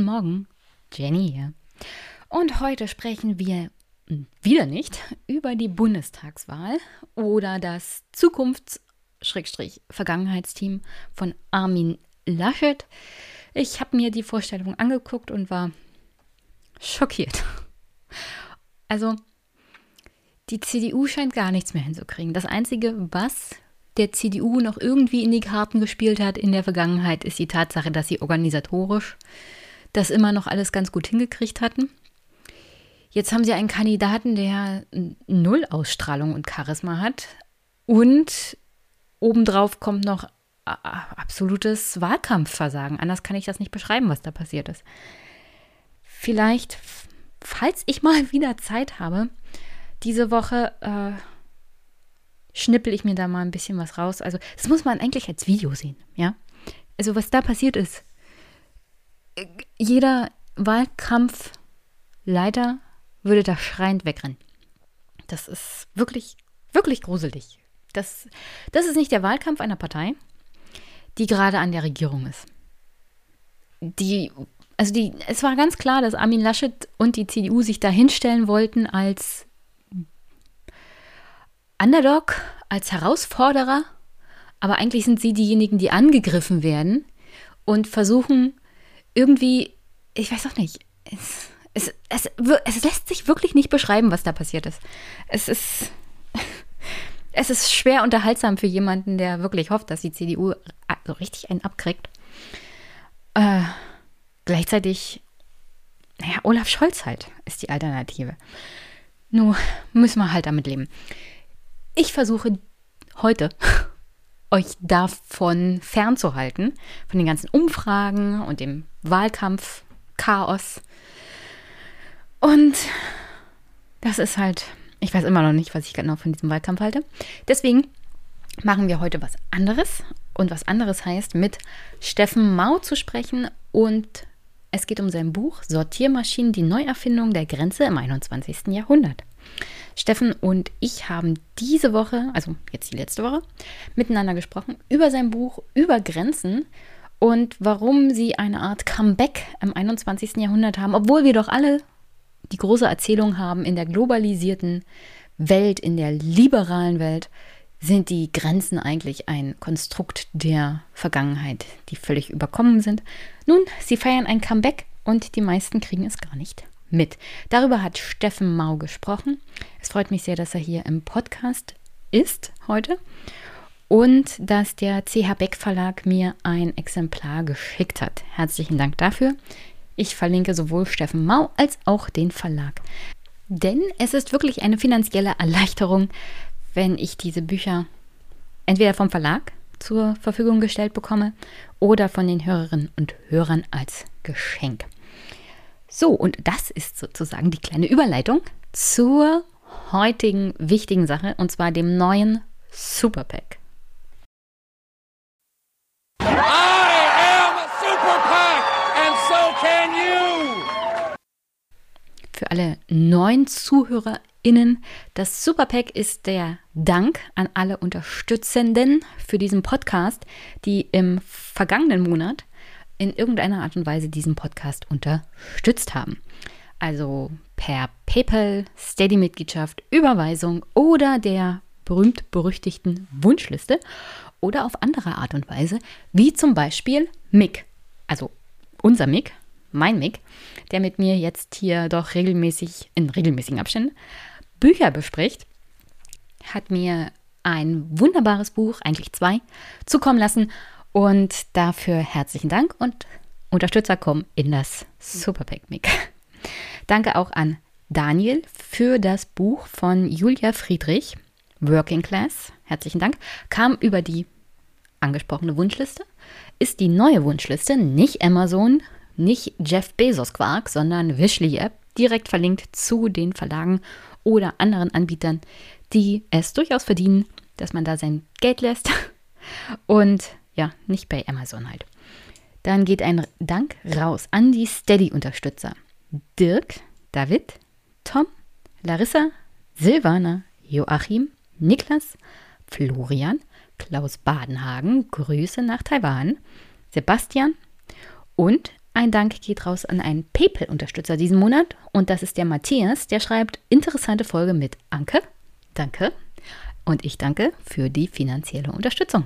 Guten Morgen, Jenny hier. Und heute sprechen wir wieder nicht über die Bundestagswahl oder das Zukunfts-Vergangenheitsteam von Armin Laschet. Ich habe mir die Vorstellung angeguckt und war schockiert. Also, die CDU scheint gar nichts mehr hinzukriegen. Das Einzige, was der CDU noch irgendwie in die Karten gespielt hat in der Vergangenheit, ist die Tatsache, dass sie organisatorisch das immer noch alles ganz gut hingekriegt hatten. Jetzt haben sie einen Kandidaten, der null Ausstrahlung und Charisma hat. Und obendrauf kommt noch absolutes Wahlkampfversagen. Anders kann ich das nicht beschreiben, was da passiert ist. Vielleicht, falls ich mal wieder Zeit habe, diese Woche äh, schnippel ich mir da mal ein bisschen was raus. Also, das muss man eigentlich als Video sehen, ja? Also, was da passiert ist, jeder Wahlkampfleiter würde da schreiend wegrennen. Das ist wirklich, wirklich gruselig. Das, das ist nicht der Wahlkampf einer Partei, die gerade an der Regierung ist. Die, also die, es war ganz klar, dass Armin Laschet und die CDU sich da hinstellen wollten als Underdog, als Herausforderer, aber eigentlich sind sie diejenigen, die angegriffen werden und versuchen irgendwie, ich weiß auch nicht, es, es, es, es lässt sich wirklich nicht beschreiben, was da passiert ist. Es ist, es ist schwer unterhaltsam für jemanden, der wirklich hofft, dass die CDU so richtig einen abkriegt. Äh, gleichzeitig, naja, Olaf Scholz halt ist die Alternative. Nur müssen wir halt damit leben. Ich versuche heute euch davon fernzuhalten, von den ganzen Umfragen und dem Wahlkampf-Chaos. Und das ist halt, ich weiß immer noch nicht, was ich genau von diesem Wahlkampf halte. Deswegen machen wir heute was anderes. Und was anderes heißt, mit Steffen Mau zu sprechen. Und es geht um sein Buch Sortiermaschinen, die Neuerfindung der Grenze im 21. Jahrhundert. Steffen und ich haben diese Woche, also jetzt die letzte Woche, miteinander gesprochen über sein Buch Über Grenzen und warum sie eine Art Comeback im 21. Jahrhundert haben, obwohl wir doch alle die große Erzählung haben, in der globalisierten Welt, in der liberalen Welt, sind die Grenzen eigentlich ein Konstrukt der Vergangenheit, die völlig überkommen sind. Nun, sie feiern ein Comeback und die meisten kriegen es gar nicht mit. Darüber hat Steffen Mau gesprochen. Es freut mich sehr, dass er hier im Podcast ist heute und dass der CH Beck Verlag mir ein Exemplar geschickt hat. Herzlichen Dank dafür. Ich verlinke sowohl Steffen Mau als auch den Verlag. Denn es ist wirklich eine finanzielle Erleichterung, wenn ich diese Bücher entweder vom Verlag zur Verfügung gestellt bekomme oder von den Hörerinnen und Hörern als Geschenk. So, und das ist sozusagen die kleine Überleitung zur heutigen wichtigen Sache, und zwar dem neuen Superpack. I am Superpack and so can you! Für alle neuen ZuhörerInnen, das Superpack ist der Dank an alle Unterstützenden für diesen Podcast, die im vergangenen Monat in irgendeiner Art und Weise diesen Podcast unterstützt haben. Also per PayPal, Steady-Mitgliedschaft, Überweisung oder der berühmt-berüchtigten Wunschliste oder auf andere Art und Weise, wie zum Beispiel Mick, also unser Mick, mein Mick, der mit mir jetzt hier doch regelmäßig, in regelmäßigen Abständen, Bücher bespricht, hat mir ein wunderbares Buch, eigentlich zwei, zukommen lassen und dafür herzlichen Dank und Unterstützer kommen in das Superpack Mic. Danke auch an Daniel für das Buch von Julia Friedrich, Working Class. Herzlichen Dank. Kam über die angesprochene Wunschliste. Ist die neue Wunschliste nicht Amazon, nicht Jeff Bezos Quark, sondern Wishly App, direkt verlinkt zu den Verlagen oder anderen Anbietern, die es durchaus verdienen, dass man da sein Geld lässt. Und ja, nicht bei Amazon halt. Dann geht ein Dank raus an die Steady-Unterstützer. Dirk, David, Tom, Larissa, Silvana, Joachim, Niklas, Florian, Klaus Badenhagen, Grüße nach Taiwan, Sebastian und ein Dank geht raus an einen PayPal-Unterstützer diesen Monat und das ist der Matthias, der schreibt interessante Folge mit Anke. Danke. Und ich danke für die finanzielle Unterstützung.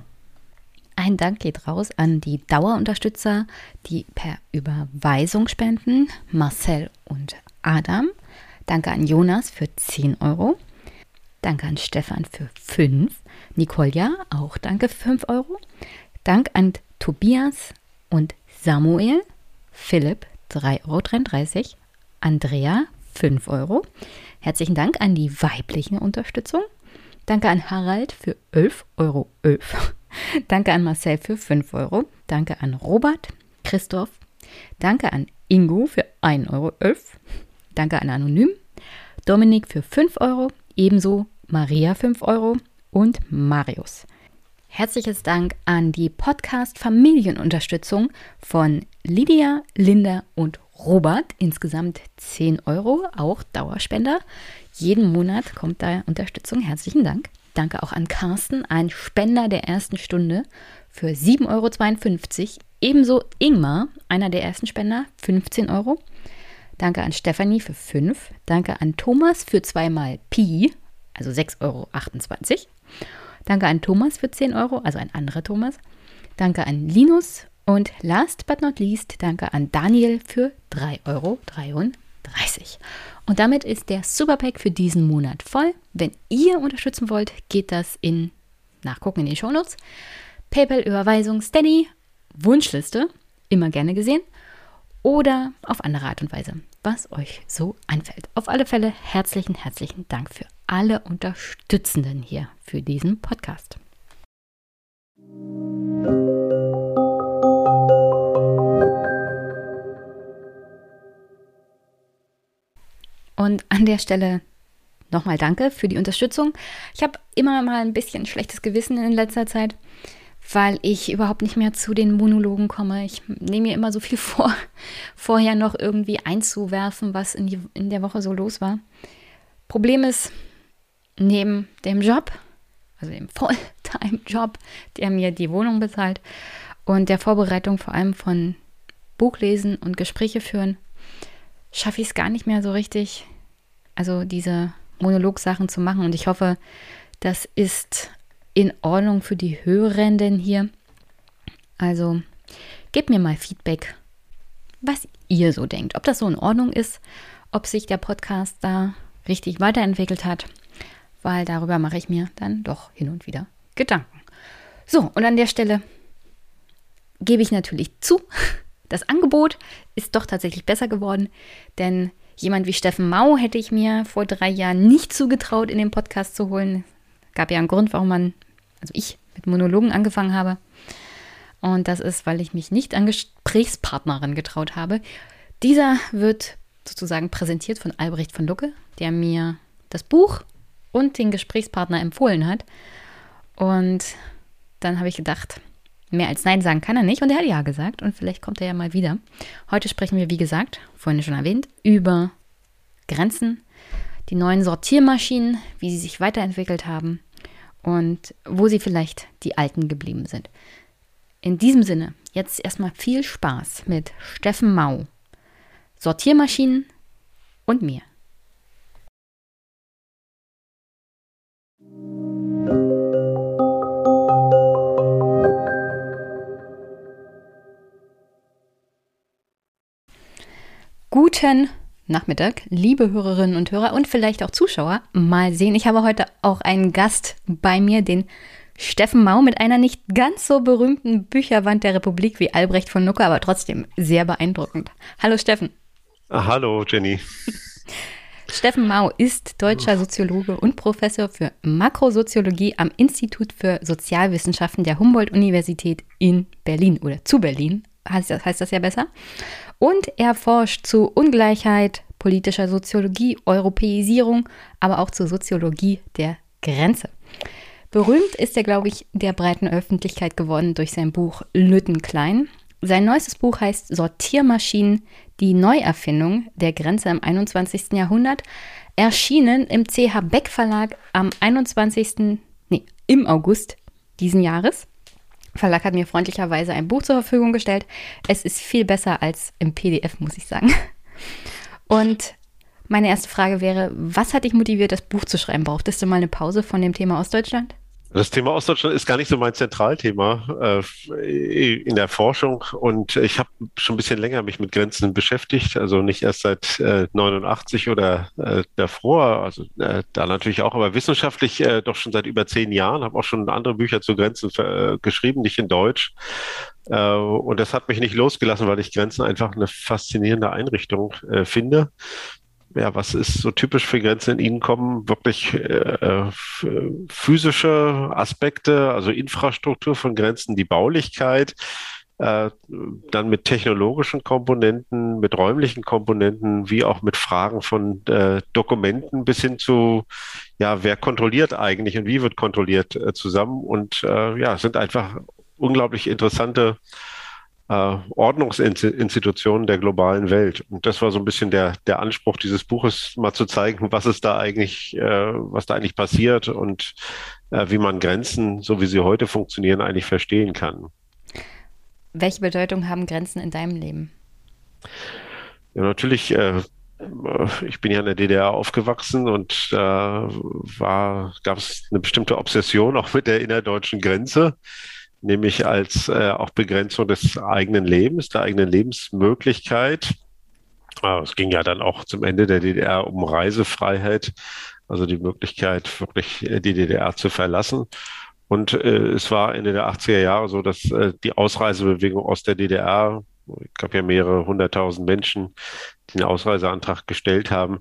Ein Dank geht raus an die Dauerunterstützer, die per Überweisung spenden, Marcel und Adam. Danke an Jonas für 10 Euro. Danke an Stefan für 5. Nikolja, auch danke für 5 Euro. Dank an Tobias und Samuel. Philipp, 3,33 Euro. Andrea, 5 Euro. Herzlichen Dank an die weiblichen Unterstützung. Danke an Harald für 11,11 Euro. Danke an Marcel für 5 Euro. Danke an Robert, Christoph. Danke an Ingo für 1,11 Euro. Danke an Anonym. Dominik für 5 Euro. Ebenso Maria 5 Euro und Marius. Herzliches Dank an die Podcast-Familienunterstützung von Lydia, Linda und Robert. Insgesamt 10 Euro, auch Dauerspender. Jeden Monat kommt da Unterstützung. Herzlichen Dank. Danke auch an Carsten, ein Spender der ersten Stunde für 7,52 Euro. Ebenso Ingmar, einer der ersten Spender, 15 Euro. Danke an Stefanie für 5. Danke an Thomas für zweimal Pi, also 6,28 Euro. Danke an Thomas für 10 Euro, also ein anderer Thomas. Danke an Linus und last but not least, danke an Daniel für 3,33 Euro. Und damit ist der Superpack für diesen Monat voll. Wenn ihr unterstützen wollt, geht das in Nachgucken in den Shownotes. PayPal-Überweisung Steady, Wunschliste, immer gerne gesehen. Oder auf andere Art und Weise, was euch so einfällt. Auf alle Fälle herzlichen, herzlichen Dank für alle Unterstützenden hier für diesen Podcast. Und an der Stelle nochmal danke für die Unterstützung. Ich habe immer mal ein bisschen schlechtes Gewissen in letzter Zeit, weil ich überhaupt nicht mehr zu den Monologen komme. Ich nehme mir immer so viel vor, vorher noch irgendwie einzuwerfen, was in, die, in der Woche so los war. Problem ist, neben dem Job, also dem Fulltime-Job, der mir die Wohnung bezahlt und der Vorbereitung vor allem von Buchlesen und Gespräche führen, schaffe ich es gar nicht mehr so richtig, also diese Monologsachen zu machen. Und ich hoffe, das ist in Ordnung für die Hörenden hier. Also gebt mir mal Feedback, was ihr so denkt. Ob das so in Ordnung ist, ob sich der Podcast da richtig weiterentwickelt hat weil darüber mache ich mir dann doch hin und wieder Gedanken. So, und an der Stelle gebe ich natürlich zu, das Angebot ist doch tatsächlich besser geworden, denn jemand wie Steffen Mau hätte ich mir vor drei Jahren nicht zugetraut, in den Podcast zu holen. Gab ja einen Grund, warum man, also ich mit Monologen angefangen habe. Und das ist, weil ich mich nicht an Gesprächspartnerin getraut habe. Dieser wird sozusagen präsentiert von Albrecht von Lucke, der mir das Buch und den Gesprächspartner empfohlen hat. Und dann habe ich gedacht, mehr als Nein sagen kann er nicht. Und er hat Ja gesagt. Und vielleicht kommt er ja mal wieder. Heute sprechen wir, wie gesagt, vorhin schon erwähnt, über Grenzen, die neuen Sortiermaschinen, wie sie sich weiterentwickelt haben und wo sie vielleicht die alten geblieben sind. In diesem Sinne, jetzt erstmal viel Spaß mit Steffen Mau, Sortiermaschinen und mir. Guten Nachmittag, liebe Hörerinnen und Hörer und vielleicht auch Zuschauer. Mal sehen, ich habe heute auch einen Gast bei mir, den Steffen Mau mit einer nicht ganz so berühmten Bücherwand der Republik wie Albrecht von Lucke, aber trotzdem sehr beeindruckend. Hallo Steffen. Ah, hallo Jenny. Steffen Mau ist deutscher Soziologe und Professor für Makrosoziologie am Institut für Sozialwissenschaften der Humboldt-Universität in Berlin oder zu Berlin, heißt das, heißt das ja besser. Und er forscht zu Ungleichheit, politischer Soziologie, Europäisierung, aber auch zur Soziologie der Grenze. Berühmt ist er, glaube ich, der breiten Öffentlichkeit geworden durch sein Buch Lütten Klein. Sein neuestes Buch heißt Sortiermaschinen, die Neuerfindung der Grenze im 21. Jahrhundert, erschienen im CH Beck Verlag am 21. Nee, im August diesen Jahres. Verlag hat mir freundlicherweise ein Buch zur Verfügung gestellt. Es ist viel besser als im PDF, muss ich sagen. Und meine erste Frage wäre, was hat dich motiviert, das Buch zu schreiben? Brauchtest du mal eine Pause von dem Thema Ostdeutschland? Das Thema Ostdeutschland ist gar nicht so mein Zentralthema äh, in der Forschung. Und ich habe schon ein bisschen länger mich mit Grenzen beschäftigt, also nicht erst seit äh, 89 oder äh, davor, also äh, da natürlich auch, aber wissenschaftlich äh, doch schon seit über zehn Jahren, habe auch schon andere Bücher zu Grenzen äh, geschrieben, nicht in Deutsch. Äh, und das hat mich nicht losgelassen, weil ich Grenzen einfach eine faszinierende Einrichtung äh, finde ja, was ist so typisch für Grenzen in Ihnen kommen? Wirklich äh, physische Aspekte, also Infrastruktur von Grenzen, die Baulichkeit, äh, dann mit technologischen Komponenten, mit räumlichen Komponenten, wie auch mit Fragen von äh, Dokumenten bis hin zu, ja, wer kontrolliert eigentlich und wie wird kontrolliert äh, zusammen. Und äh, ja, es sind einfach unglaublich interessante äh, Ordnungsinstitutionen der globalen Welt. Und das war so ein bisschen der, der Anspruch dieses Buches, mal zu zeigen, was es da eigentlich, äh, was da eigentlich passiert und äh, wie man Grenzen, so wie sie heute funktionieren, eigentlich verstehen kann. Welche Bedeutung haben Grenzen in deinem Leben? Ja, natürlich äh, ich bin ja in der DDR aufgewachsen und da äh, gab es eine bestimmte Obsession auch mit der innerdeutschen Grenze nämlich als äh, auch Begrenzung des eigenen Lebens, der eigenen Lebensmöglichkeit. Ah, es ging ja dann auch zum Ende der DDR um Reisefreiheit, also die Möglichkeit, wirklich äh, die DDR zu verlassen. Und äh, es war Ende der 80er Jahre so, dass äh, die Ausreisebewegung aus der DDR, ich gab ja mehrere hunderttausend Menschen, die einen Ausreiseantrag gestellt haben,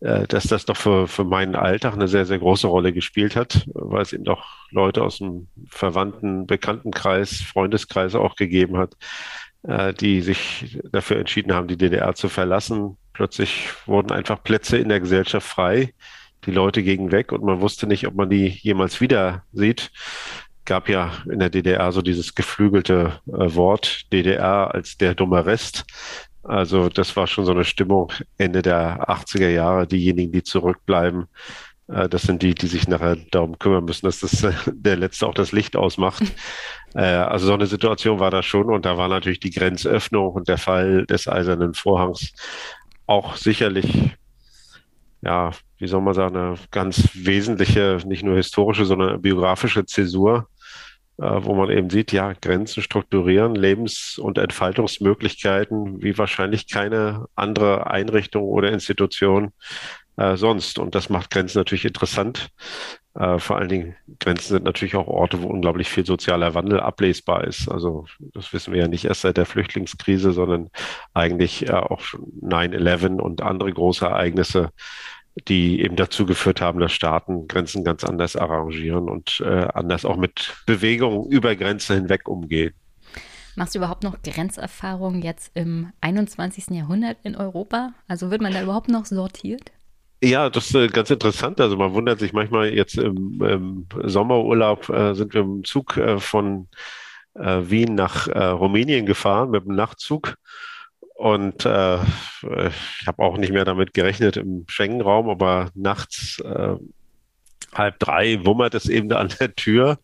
dass das doch für, für meinen Alltag eine sehr, sehr große Rolle gespielt hat, weil es eben doch Leute aus dem verwandten Bekanntenkreis, Freundeskreis auch gegeben hat, äh, die sich dafür entschieden haben, die DDR zu verlassen. Plötzlich wurden einfach Plätze in der Gesellschaft frei. Die Leute gingen weg und man wusste nicht, ob man die jemals wieder sieht gab ja in der DDR so dieses geflügelte äh, Wort DDR als der dumme Rest. Also das war schon so eine Stimmung Ende der 80er Jahre. Diejenigen, die zurückbleiben, äh, das sind die, die sich nachher darum kümmern müssen, dass das, äh, der Letzte auch das Licht ausmacht. Äh, also so eine Situation war da schon und da war natürlich die Grenzöffnung und der Fall des Eisernen Vorhangs auch sicherlich, ja, wie soll man sagen, eine ganz wesentliche, nicht nur historische, sondern biografische Zäsur wo man eben sieht, ja, Grenzen strukturieren, Lebens- und Entfaltungsmöglichkeiten wie wahrscheinlich keine andere Einrichtung oder Institution äh, sonst. Und das macht Grenzen natürlich interessant. Äh, vor allen Dingen, Grenzen sind natürlich auch Orte, wo unglaublich viel sozialer Wandel ablesbar ist. Also das wissen wir ja nicht erst seit der Flüchtlingskrise, sondern eigentlich äh, auch schon 9-11 und andere große Ereignisse die eben dazu geführt haben, dass Staaten Grenzen ganz anders arrangieren und äh, anders auch mit Bewegungen über Grenzen hinweg umgehen. Machst du überhaupt noch Grenzerfahrungen jetzt im 21. Jahrhundert in Europa? Also wird man da überhaupt noch sortiert? Ja, das ist äh, ganz interessant. Also man wundert sich manchmal jetzt im, im Sommerurlaub äh, sind wir im Zug äh, von äh, Wien nach äh, Rumänien gefahren mit dem Nachtzug und äh, ich habe auch nicht mehr damit gerechnet im Schengen-Raum, aber nachts äh, halb drei wummert es eben an der Tür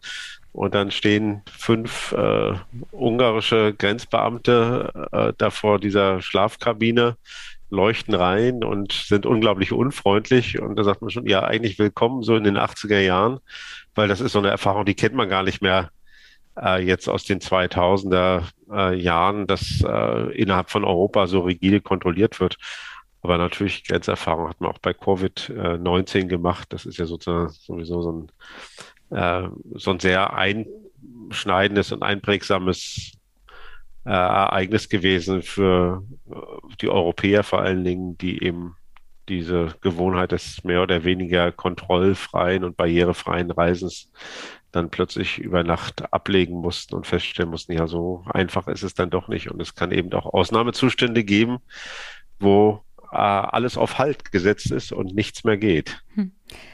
und dann stehen fünf äh, ungarische Grenzbeamte äh, da vor dieser Schlafkabine, leuchten rein und sind unglaublich unfreundlich. Und da sagt man schon, ja, eigentlich willkommen so in den 80er Jahren, weil das ist so eine Erfahrung, die kennt man gar nicht mehr äh, jetzt aus den 2000er äh, Jahren, dass äh, innerhalb von Europa so rigide kontrolliert wird. Aber natürlich Grenzerfahrung hat man auch bei Covid-19 gemacht. Das ist ja sozusagen sowieso so ein, äh, so ein sehr einschneidendes und einprägsames äh, Ereignis gewesen für äh, die Europäer vor allen Dingen, die eben diese Gewohnheit des mehr oder weniger kontrollfreien und barrierefreien Reisens dann plötzlich über Nacht ablegen mussten und feststellen mussten, ja, so einfach ist es dann doch nicht. Und es kann eben auch Ausnahmezustände geben, wo äh, alles auf Halt gesetzt ist und nichts mehr geht. Hm.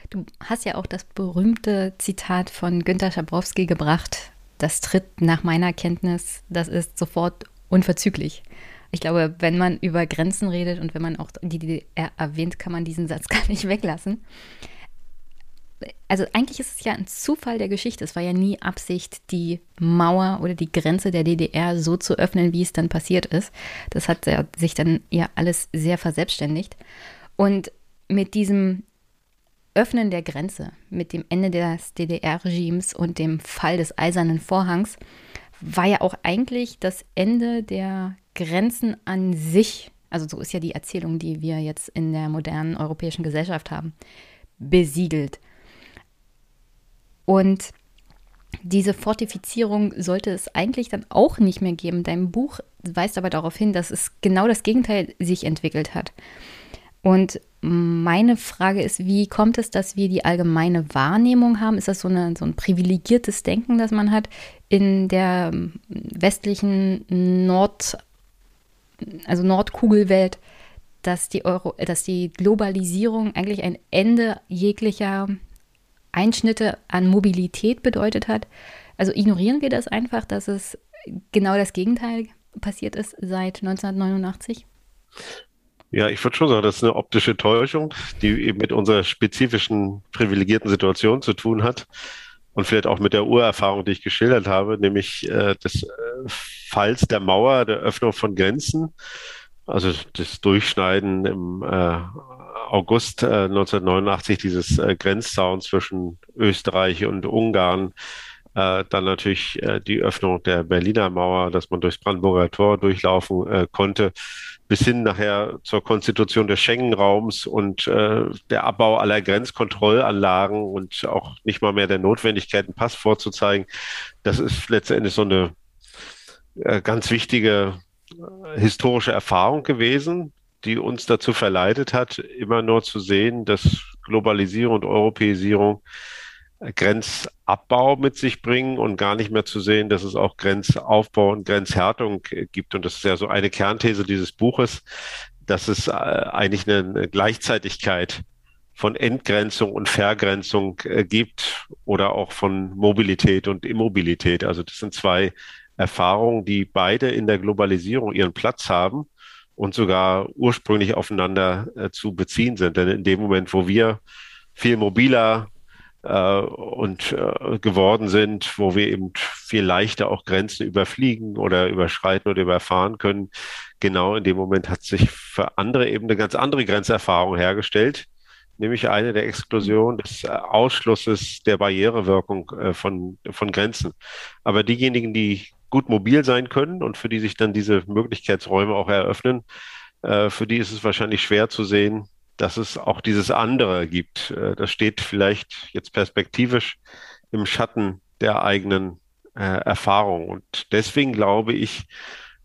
Du hast ja auch das berühmte Zitat von Günter Schabrowski gebracht. Das tritt nach meiner Kenntnis, das ist sofort unverzüglich. Ich glaube, wenn man über Grenzen redet und wenn man auch die DDR erwähnt, kann man diesen Satz gar nicht weglassen. Also eigentlich ist es ja ein Zufall der Geschichte. Es war ja nie Absicht, die Mauer oder die Grenze der DDR so zu öffnen, wie es dann passiert ist. Das hat sich dann ja alles sehr verselbstständigt. Und mit diesem Öffnen der Grenze, mit dem Ende des DDR-Regimes und dem Fall des Eisernen Vorhangs, war ja auch eigentlich das Ende der Grenzen an sich, also so ist ja die Erzählung, die wir jetzt in der modernen europäischen Gesellschaft haben, besiegelt. Und diese Fortifizierung sollte es eigentlich dann auch nicht mehr geben. Dein Buch weist aber darauf hin, dass es genau das Gegenteil sich entwickelt hat. Und meine Frage ist, wie kommt es, dass wir die allgemeine Wahrnehmung haben? Ist das so, eine, so ein privilegiertes Denken, das man hat in der westlichen Nord, also Nordkugelwelt, dass die, Euro, dass die Globalisierung eigentlich ein Ende jeglicher Einschnitte an Mobilität bedeutet hat? Also ignorieren wir das einfach, dass es genau das Gegenteil passiert ist seit 1989? Ja, ich würde schon sagen, das ist eine optische Täuschung, die eben mit unserer spezifischen privilegierten Situation zu tun hat und vielleicht auch mit der Urerfahrung, die ich geschildert habe, nämlich äh, des äh, Falls der Mauer, der Öffnung von Grenzen, also das Durchschneiden im äh, August äh, 1989 dieses äh, Grenzzaun zwischen Österreich und Ungarn, äh, dann natürlich äh, die Öffnung der Berliner Mauer, dass man durchs Brandenburger Tor durchlaufen äh, konnte, bis hin nachher zur Konstitution des Schengen-Raums und äh, der Abbau aller Grenzkontrollanlagen und auch nicht mal mehr der Notwendigkeit, einen Pass vorzuzeigen. Das ist letztendlich so eine äh, ganz wichtige äh, historische Erfahrung gewesen, die uns dazu verleitet hat, immer nur zu sehen, dass Globalisierung und Europäisierung Grenzabbau mit sich bringen und gar nicht mehr zu sehen, dass es auch Grenzaufbau und Grenzhärtung gibt. Und das ist ja so eine Kernthese dieses Buches, dass es äh, eigentlich eine Gleichzeitigkeit von Entgrenzung und Vergrenzung äh, gibt oder auch von Mobilität und Immobilität. Also das sind zwei Erfahrungen, die beide in der Globalisierung ihren Platz haben und sogar ursprünglich aufeinander äh, zu beziehen sind. Denn in dem Moment, wo wir viel mobiler äh, und äh, geworden sind, wo wir eben viel leichter auch Grenzen überfliegen oder überschreiten oder überfahren können. Genau in dem Moment hat sich für andere eben eine ganz andere Grenzerfahrung hergestellt, nämlich eine der Exklusion des äh, Ausschlusses der Barrierewirkung äh, von, von Grenzen. Aber diejenigen, die gut mobil sein können und für die sich dann diese Möglichkeitsräume auch eröffnen, äh, für die ist es wahrscheinlich schwer zu sehen, dass es auch dieses andere gibt. Äh, das steht vielleicht jetzt perspektivisch im Schatten der eigenen äh, Erfahrung. Und deswegen glaube ich,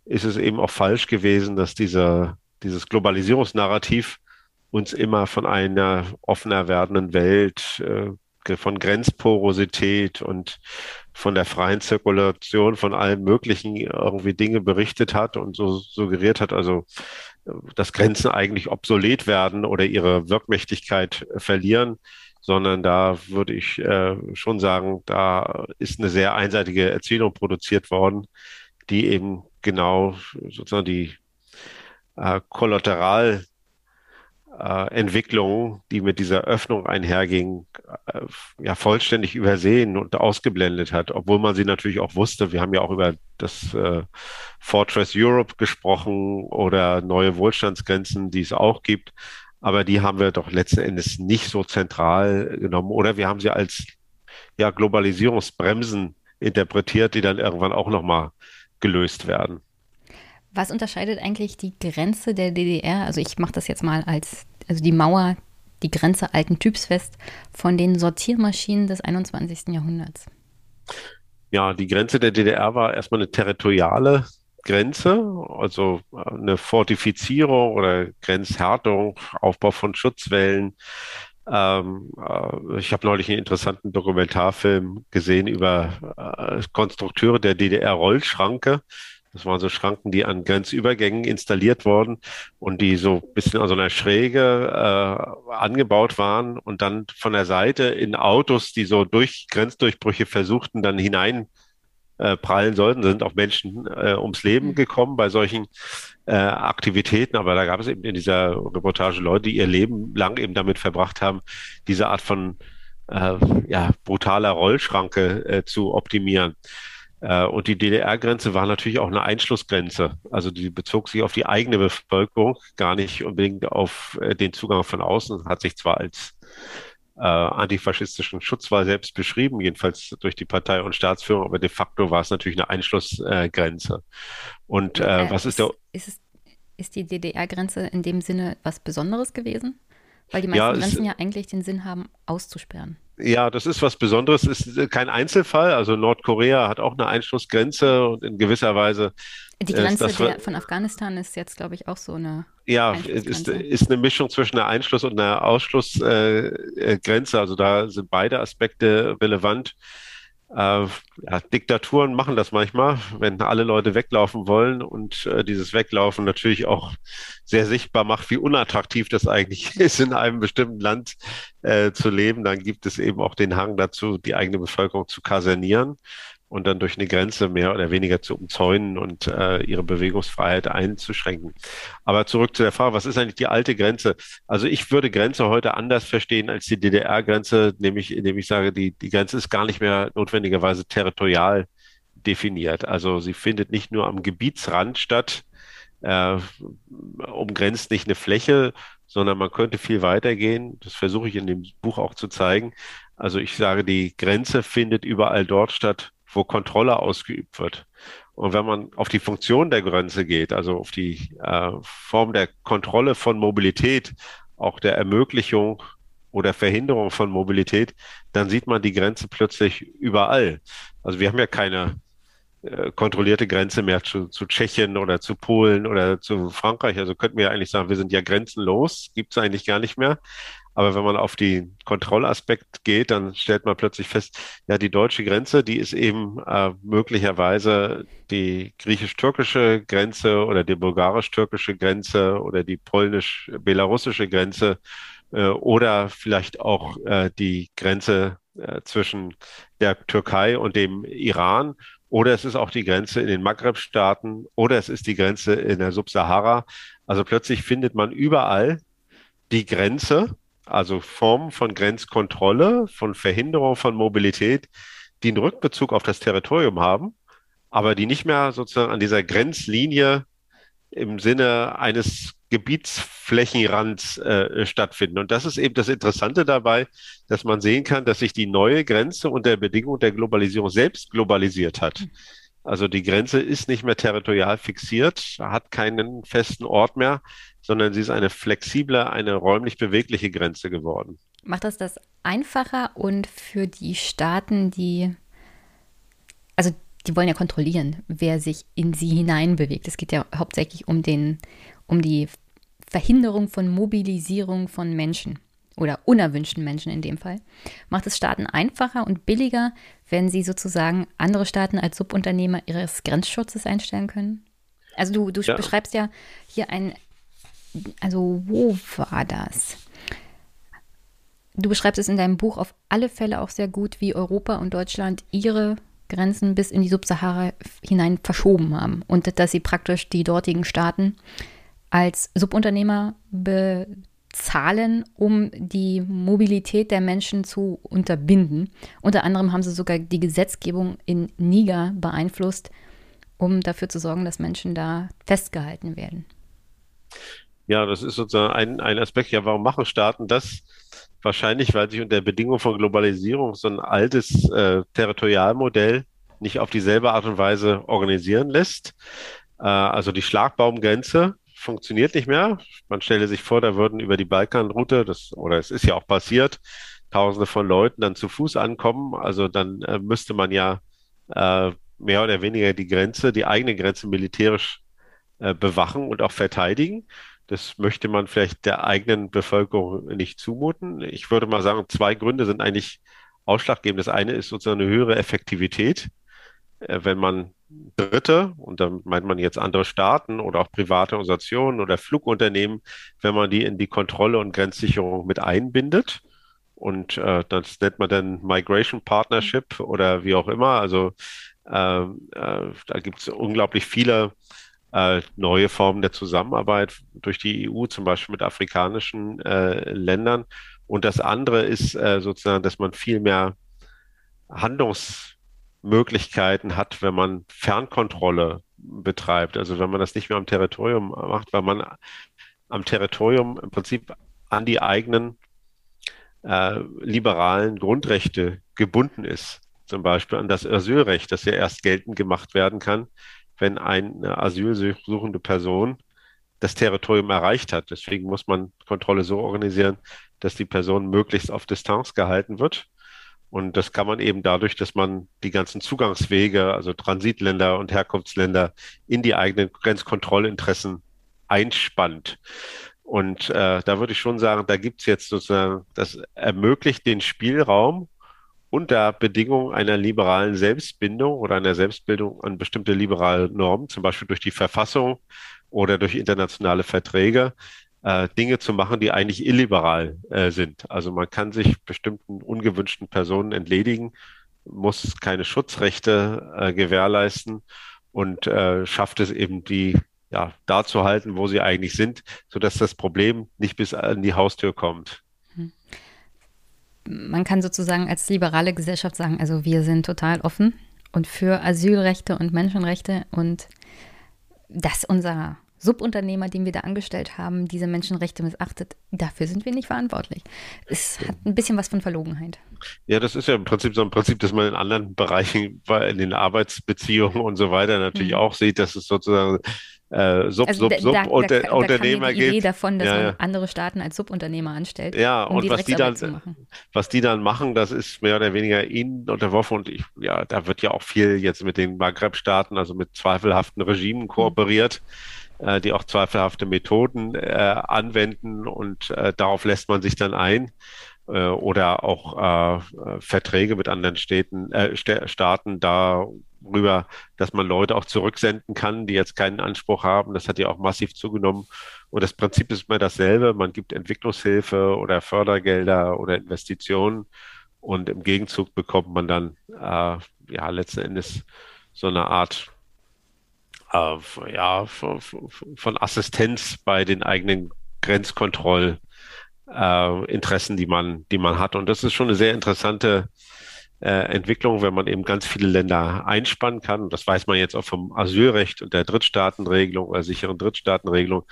ist es eben auch falsch gewesen, dass dieser, dieses Globalisierungsnarrativ uns immer von einer offener werdenden Welt, äh, von Grenzporosität und von der freien Zirkulation von allen möglichen irgendwie Dinge berichtet hat und so suggeriert hat. Also dass Grenzen eigentlich obsolet werden oder ihre Wirkmächtigkeit verlieren, sondern da würde ich äh, schon sagen, da ist eine sehr einseitige Erzählung produziert worden, die eben genau sozusagen die äh, Kollateral äh, Entwicklungen, die mit dieser Öffnung einhergingen, äh, ja vollständig übersehen und ausgeblendet hat, obwohl man sie natürlich auch wusste. Wir haben ja auch über das äh, Fortress Europe gesprochen oder neue Wohlstandsgrenzen, die es auch gibt. Aber die haben wir doch letzten Endes nicht so zentral genommen oder wir haben sie als ja, Globalisierungsbremsen interpretiert, die dann irgendwann auch nochmal gelöst werden. Was unterscheidet eigentlich die Grenze der DDR? Also ich mache das jetzt mal als, also die Mauer, die Grenze alten Typs fest, von den Sortiermaschinen des 21. Jahrhunderts. Ja, die Grenze der DDR war erstmal eine territoriale Grenze, also eine Fortifizierung oder Grenzhärtung, Aufbau von Schutzwellen. Ähm, äh, ich habe neulich einen interessanten Dokumentarfilm gesehen über äh, Konstrukteure der DDR-Rollschranke. Das waren so Schranken, die an Grenzübergängen installiert wurden und die so ein bisschen an so einer Schräge äh, angebaut waren und dann von der Seite in Autos, die so durch Grenzdurchbrüche versuchten, dann hinein äh, prallen sollten, sind auch Menschen äh, ums Leben mhm. gekommen bei solchen äh, Aktivitäten. Aber da gab es eben in dieser Reportage Leute, die ihr Leben lang eben damit verbracht haben, diese Art von äh, ja, brutaler Rollschranke äh, zu optimieren. Äh, und die DDR-Grenze war natürlich auch eine Einschlussgrenze. Also die bezog sich auf die eigene Bevölkerung, gar nicht unbedingt auf äh, den Zugang von außen, hat sich zwar als äh, antifaschistischen Schutzwahl selbst beschrieben, jedenfalls durch die Partei und Staatsführung, aber de facto war es natürlich eine Einschlussgrenze. und äh, was ist, ist der. Ist, es, ist die DDR-Grenze in dem Sinne was Besonderes gewesen? Weil die meisten ja, Grenzen ja eigentlich den Sinn haben, auszusperren. Ja, das ist was Besonderes, ist äh, kein Einzelfall. Also Nordkorea hat auch eine Einschlussgrenze und in gewisser Weise. Die Grenze der, von Afghanistan ist jetzt, glaube ich, auch so eine. Ja, ist, ist eine Mischung zwischen einer Einschluss- und einer Ausschlussgrenze. Äh, also da sind beide Aspekte relevant. Äh, ja, Diktaturen machen das manchmal, wenn alle Leute weglaufen wollen und äh, dieses Weglaufen natürlich auch sehr sichtbar macht, wie unattraktiv das eigentlich ist, in einem bestimmten Land äh, zu leben, dann gibt es eben auch den Hang dazu, die eigene Bevölkerung zu kasernieren und dann durch eine Grenze mehr oder weniger zu umzäunen und äh, ihre Bewegungsfreiheit einzuschränken. Aber zurück zu der Frage, was ist eigentlich die alte Grenze? Also ich würde Grenze heute anders verstehen als die DDR-Grenze, nämlich indem ich sage, die, die Grenze ist gar nicht mehr notwendigerweise territorial definiert. Also sie findet nicht nur am Gebietsrand statt, äh, umgrenzt nicht eine Fläche, sondern man könnte viel weiter gehen. Das versuche ich in dem Buch auch zu zeigen. Also ich sage, die Grenze findet überall dort statt, wo Kontrolle ausgeübt wird. Und wenn man auf die Funktion der Grenze geht, also auf die äh, Form der Kontrolle von Mobilität, auch der Ermöglichung oder Verhinderung von Mobilität, dann sieht man die Grenze plötzlich überall. Also wir haben ja keine äh, kontrollierte Grenze mehr zu, zu Tschechien oder zu Polen oder zu Frankreich. Also könnten wir eigentlich sagen, wir sind ja grenzenlos, gibt es eigentlich gar nicht mehr. Aber wenn man auf die Kontrollaspekt geht, dann stellt man plötzlich fest, ja, die deutsche Grenze, die ist eben äh, möglicherweise die griechisch-türkische Grenze oder die bulgarisch-türkische Grenze oder die polnisch-belarussische Grenze äh, oder vielleicht auch äh, die Grenze äh, zwischen der Türkei und dem Iran. Oder es ist auch die Grenze in den Maghreb-Staaten oder es ist die Grenze in der Subsahara. Also plötzlich findet man überall die Grenze also Formen von Grenzkontrolle, von Verhinderung von Mobilität, die einen Rückbezug auf das Territorium haben, aber die nicht mehr sozusagen an dieser Grenzlinie im Sinne eines Gebietsflächenrands äh, stattfinden. Und das ist eben das Interessante dabei, dass man sehen kann, dass sich die neue Grenze unter Bedingung der Globalisierung selbst globalisiert hat. Also die Grenze ist nicht mehr territorial fixiert, hat keinen festen Ort mehr, sondern sie ist eine flexible, eine räumlich bewegliche Grenze geworden. Macht das das einfacher und für die Staaten, die, also die wollen ja kontrollieren, wer sich in sie hineinbewegt. Es geht ja hauptsächlich um den, um die Verhinderung von Mobilisierung von Menschen oder unerwünschten Menschen in dem Fall. Macht es Staaten einfacher und billiger, wenn sie sozusagen andere Staaten als Subunternehmer ihres Grenzschutzes einstellen können? Also du, du ja. beschreibst ja hier ein also wo war das? Du beschreibst es in deinem Buch auf alle Fälle auch sehr gut, wie Europa und Deutschland ihre Grenzen bis in die Subsahara hinein verschoben haben und dass sie praktisch die dortigen Staaten als Subunternehmer bezahlen, um die Mobilität der Menschen zu unterbinden. Unter anderem haben sie sogar die Gesetzgebung in Niger beeinflusst, um dafür zu sorgen, dass Menschen da festgehalten werden. Ja, das ist sozusagen ein, ein Aspekt. Ja, warum machen Staaten das? Wahrscheinlich, weil sich unter Bedingungen von Globalisierung so ein altes äh, Territorialmodell nicht auf dieselbe Art und Weise organisieren lässt. Äh, also die Schlagbaumgrenze funktioniert nicht mehr. Man stelle sich vor, da würden über die Balkanroute, das, oder es ist ja auch passiert, Tausende von Leuten dann zu Fuß ankommen. Also dann äh, müsste man ja äh, mehr oder weniger die Grenze, die eigene Grenze militärisch äh, bewachen und auch verteidigen. Das möchte man vielleicht der eigenen Bevölkerung nicht zumuten. Ich würde mal sagen, zwei Gründe sind eigentlich ausschlaggebend. Das eine ist sozusagen eine höhere Effektivität. Äh, wenn man Dritte, und dann meint man jetzt andere Staaten oder auch private Organisationen oder Flugunternehmen, wenn man die in die Kontrolle und Grenzsicherung mit einbindet. Und äh, das nennt man dann Migration Partnership oder wie auch immer. Also äh, äh, da gibt es unglaublich viele äh, neue Formen der Zusammenarbeit durch die EU, zum Beispiel mit afrikanischen äh, Ländern. Und das andere ist äh, sozusagen, dass man viel mehr Handlungsmöglichkeiten hat, wenn man Fernkontrolle betreibt. Also wenn man das nicht mehr am Territorium macht, weil man am Territorium im Prinzip an die eigenen äh, liberalen Grundrechte gebunden ist. Zum Beispiel an das Asylrecht, das ja erst geltend gemacht werden kann, wenn eine asylsuchende Person das Territorium erreicht hat. Deswegen muss man Kontrolle so organisieren, dass die Person möglichst auf Distanz gehalten wird. Und das kann man eben dadurch, dass man die ganzen Zugangswege, also Transitländer und Herkunftsländer, in die eigenen Grenzkontrollinteressen einspannt. Und äh, da würde ich schon sagen, da gibt es jetzt sozusagen, das ermöglicht den Spielraum unter Bedingungen einer liberalen Selbstbindung oder einer Selbstbildung an bestimmte liberale Normen, zum Beispiel durch die Verfassung oder durch internationale Verträge, äh, Dinge zu machen, die eigentlich illiberal äh, sind. Also man kann sich bestimmten ungewünschten Personen entledigen, muss keine Schutzrechte äh, gewährleisten und äh, schafft es eben, die ja, da zu halten, wo sie eigentlich sind, sodass das Problem nicht bis an die Haustür kommt. Man kann sozusagen als liberale Gesellschaft sagen, also wir sind total offen und für Asylrechte und Menschenrechte und dass unser Subunternehmer, den wir da angestellt haben, diese Menschenrechte missachtet, dafür sind wir nicht verantwortlich. Es hat ein bisschen was von Verlogenheit. Ja, das ist ja im Prinzip so ein Prinzip, das man in anderen Bereichen, in den Arbeitsbeziehungen und so weiter natürlich mhm. auch sieht, dass es sozusagen äh, Sub, also Sub, Sub da, unter, da, Unternehmer gibt. Die Idee davon, dass ja, man andere Staaten als Subunternehmer anstellt. Ja, um und die was die dann, was die dann machen, das ist mehr oder weniger ihnen unterworfen und ich, ja, da wird ja auch viel jetzt mit den Maghreb-Staaten, also mit zweifelhaften Regimen kooperiert. Mhm die auch zweifelhafte Methoden äh, anwenden und äh, darauf lässt man sich dann ein äh, oder auch äh, Verträge mit anderen Städten, äh, Staaten darüber, dass man Leute auch zurücksenden kann, die jetzt keinen Anspruch haben. Das hat ja auch massiv zugenommen. Und das Prinzip ist immer dasselbe. Man gibt Entwicklungshilfe oder Fördergelder oder Investitionen und im Gegenzug bekommt man dann äh, ja letzten Endes so eine Art äh, ja, von Assistenz bei den eigenen Grenzkontrollinteressen, äh, die man, die man hat. Und das ist schon eine sehr interessante äh, Entwicklung, wenn man eben ganz viele Länder einspannen kann. Und das weiß man jetzt auch vom Asylrecht und der Drittstaatenregelung oder sicheren Drittstaatenregelung.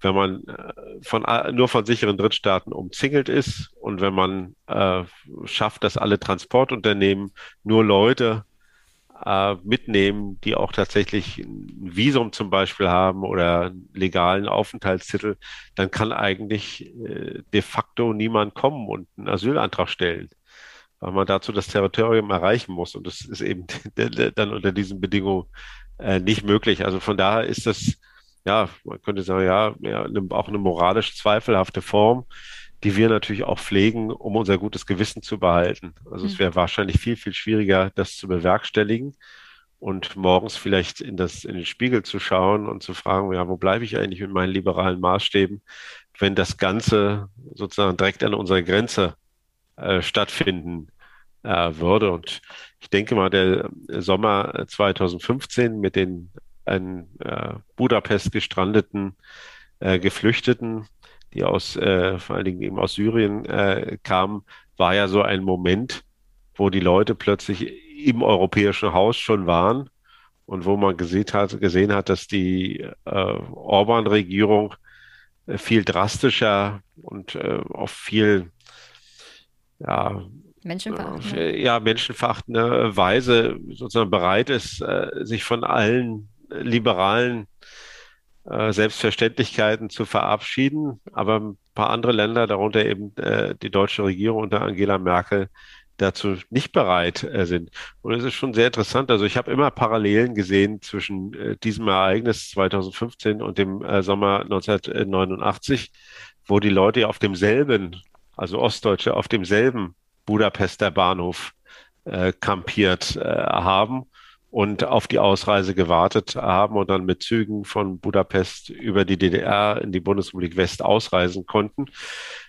Wenn man äh, von, nur von sicheren Drittstaaten umzingelt ist und wenn man äh, schafft, dass alle Transportunternehmen nur Leute äh, mitnehmen, die auch tatsächlich ein Visum zum Beispiel haben oder einen legalen Aufenthaltstitel, dann kann eigentlich äh, de facto niemand kommen und einen Asylantrag stellen, weil man dazu das Territorium erreichen muss. Und das ist eben dann unter diesen Bedingungen äh, nicht möglich. Also von daher ist das, ja, man könnte sagen, ja, ja auch eine moralisch zweifelhafte Form die wir natürlich auch pflegen, um unser gutes Gewissen zu behalten. Also mhm. es wäre wahrscheinlich viel, viel schwieriger, das zu bewerkstelligen und morgens vielleicht in, das, in den Spiegel zu schauen und zu fragen, ja, wo bleibe ich eigentlich mit meinen liberalen Maßstäben, wenn das Ganze sozusagen direkt an unserer Grenze äh, stattfinden äh, würde. Und ich denke mal, der Sommer 2015 mit den in äh, Budapest gestrandeten äh, Geflüchteten die aus, äh, vor allen Dingen eben aus Syrien äh, kamen, war ja so ein Moment, wo die Leute plötzlich im europäischen Haus schon waren und wo man gesehen hat, gesehen hat dass die äh, Orban-Regierung äh, viel drastischer und äh, auf viel ja, menschenverachtende. Äh, ja, menschenverachtende Weise sozusagen bereit ist, äh, sich von allen liberalen äh, Selbstverständlichkeiten zu verabschieden. Aber ein paar andere Länder, darunter eben die deutsche Regierung unter Angela Merkel, dazu nicht bereit sind. Und es ist schon sehr interessant. Also ich habe immer Parallelen gesehen zwischen diesem Ereignis 2015 und dem Sommer 1989, wo die Leute auf demselben, also Ostdeutsche, auf demselben Budapester Bahnhof äh, kampiert äh, haben und auf die Ausreise gewartet haben und dann mit Zügen von Budapest über die DDR in die Bundesrepublik West ausreisen konnten.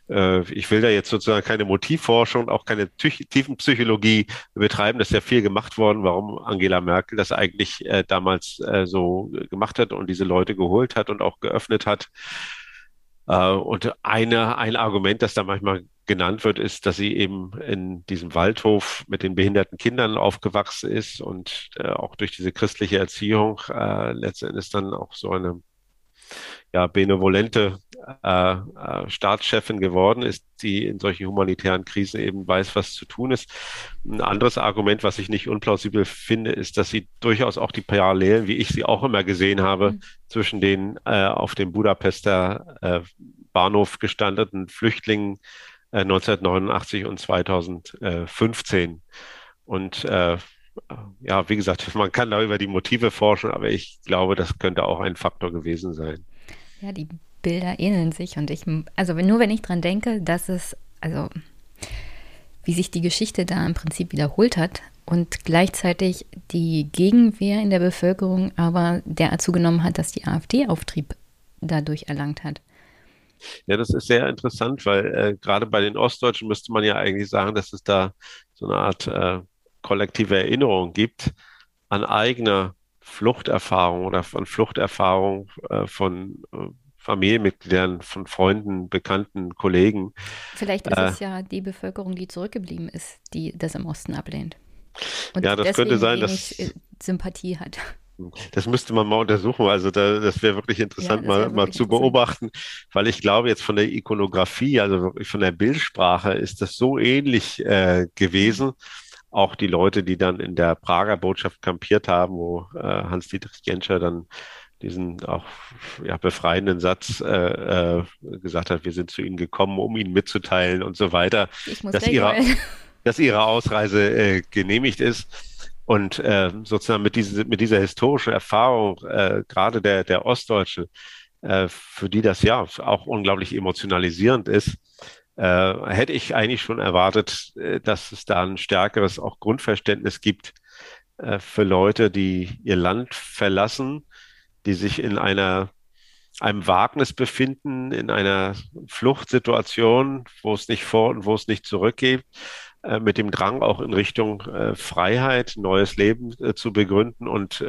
Äh, ich will da jetzt sozusagen keine Motivforschung, auch keine Tiefenpsychologie betreiben. Das ist ja viel gemacht worden, warum Angela Merkel das eigentlich äh, damals äh, so gemacht hat und diese Leute geholt hat und auch geöffnet hat. Und eine, ein Argument, das da manchmal genannt wird, ist, dass sie eben in diesem Waldhof mit den behinderten Kindern aufgewachsen ist und äh, auch durch diese christliche Erziehung äh, letztendlich dann auch so eine ja, benevolente äh, äh, Staatschefin geworden ist, die in solchen humanitären Krisen eben weiß, was zu tun ist. Ein anderes Argument, was ich nicht unplausibel finde, ist, dass sie durchaus auch die Parallelen, wie ich sie auch immer gesehen habe, mhm. zwischen den äh, auf dem Budapester äh, Bahnhof gestandenen Flüchtlingen 1989 äh, und 2015. Und äh, ja, wie gesagt, man kann da über die Motive forschen, aber ich glaube, das könnte auch ein Faktor gewesen sein. Ja, die Bilder ähneln sich und ich, also nur wenn ich dran denke, dass es, also wie sich die Geschichte da im Prinzip wiederholt hat und gleichzeitig die Gegenwehr in der Bevölkerung aber derart zugenommen hat, dass die AfD Auftrieb dadurch erlangt hat. Ja, das ist sehr interessant, weil äh, gerade bei den Ostdeutschen müsste man ja eigentlich sagen, dass es da so eine Art äh, kollektive Erinnerung gibt an eigene Fluchterfahrung oder von Fluchterfahrung äh, von äh, Familienmitgliedern, von Freunden, Bekannten, Kollegen. Vielleicht ist äh, es ja die Bevölkerung, die zurückgeblieben ist, die das im Osten ablehnt. Und ja, das könnte sein, dass äh, Sympathie hat. Das müsste man mal untersuchen. Also da, das wäre wirklich interessant, ja, mal, wirklich mal zu beobachten, weil ich glaube, jetzt von der Ikonografie, also wirklich von der Bildsprache, ist das so ähnlich äh, gewesen. Mhm auch die Leute, die dann in der Prager Botschaft kampiert haben, wo äh, Hans-Dietrich Genscher dann diesen auch ja, befreienden Satz äh, äh, gesagt hat, wir sind zu Ihnen gekommen, um Ihnen mitzuteilen und so weiter, dass ihre, dass ihre Ausreise äh, genehmigt ist. Und äh, sozusagen mit, diese, mit dieser historischen Erfahrung, äh, gerade der, der Ostdeutsche, für die das ja auch unglaublich emotionalisierend ist, äh, hätte ich eigentlich schon erwartet, äh, dass es da ein stärkeres auch Grundverständnis gibt äh, für Leute, die ihr Land verlassen, die sich in einer einem Wagnis befinden, in einer Fluchtsituation, wo es nicht vor und wo es nicht zurückgeht, äh, mit dem Drang auch in Richtung äh, Freiheit, neues Leben äh, zu begründen und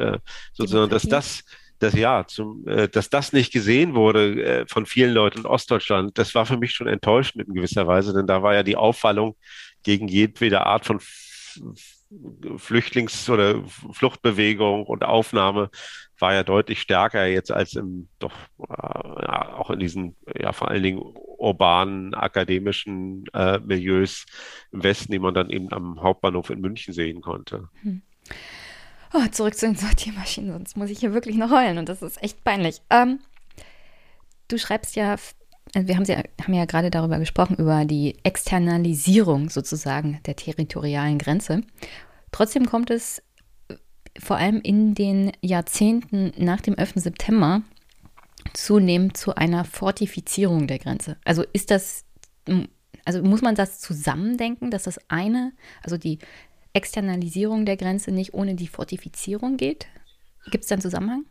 sozusagen, dass das dass ja, zum, äh, dass das nicht gesehen wurde äh, von vielen Leuten in Ostdeutschland, das war für mich schon enttäuschend in gewisser Weise, denn da war ja die Auffallung gegen jedwede Art von Flüchtlings- oder Fluchtbewegung und Aufnahme war ja deutlich stärker jetzt als im doch äh, auch in diesen ja vor allen Dingen urbanen akademischen äh, Milieus im Westen, die man dann eben am Hauptbahnhof in München sehen konnte. Hm. Oh, zurück zu den Sortiermaschinen, sonst muss ich hier wirklich noch heulen und das ist echt peinlich. Ähm, du schreibst ja, also wir haben ja, haben ja gerade darüber gesprochen, über die Externalisierung sozusagen der territorialen Grenze. Trotzdem kommt es äh, vor allem in den Jahrzehnten nach dem 11. September zunehmend zu einer Fortifizierung der Grenze. Also ist das, also muss man das zusammendenken, dass das eine, also die Externalisierung der Grenze nicht ohne die Fortifizierung geht? Gibt es da einen Zusammenhang?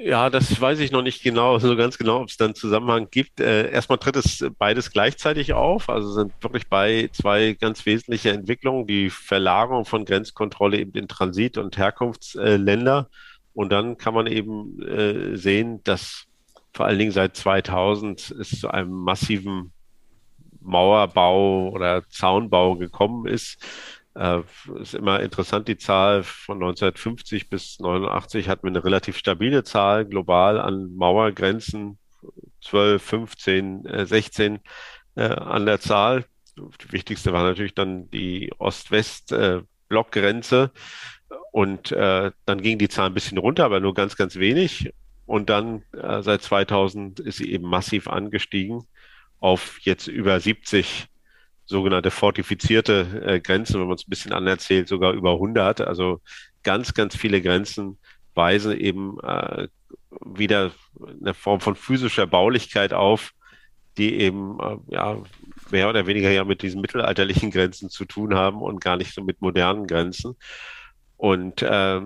Ja, das weiß ich noch nicht genau, so ganz genau, ob es da einen Zusammenhang gibt. Äh, erstmal tritt es beides gleichzeitig auf, also sind wirklich bei zwei ganz wesentliche Entwicklungen, die Verlagerung von Grenzkontrolle eben in Transit- und Herkunftsländer. Und dann kann man eben äh, sehen, dass vor allen Dingen seit 2000 es zu einem massiven Mauerbau oder Zaunbau gekommen ist äh, ist immer interessant, die Zahl von 1950 bis 89 hatten wir eine relativ stabile Zahl global an Mauergrenzen, 12, 15, äh, 16 äh, an der Zahl. Die wichtigste war natürlich dann die Ost-West-Blockgrenze. Und äh, dann ging die Zahl ein bisschen runter, aber nur ganz, ganz wenig. Und dann äh, seit 2000 ist sie eben massiv angestiegen auf jetzt über 70 sogenannte fortifizierte äh, Grenzen, wenn man es ein bisschen anerzählt, sogar über 100. Also ganz, ganz viele Grenzen weisen eben äh, wieder eine Form von physischer Baulichkeit auf, die eben äh, ja mehr oder weniger ja mit diesen mittelalterlichen Grenzen zu tun haben und gar nicht so mit modernen Grenzen. Und äh,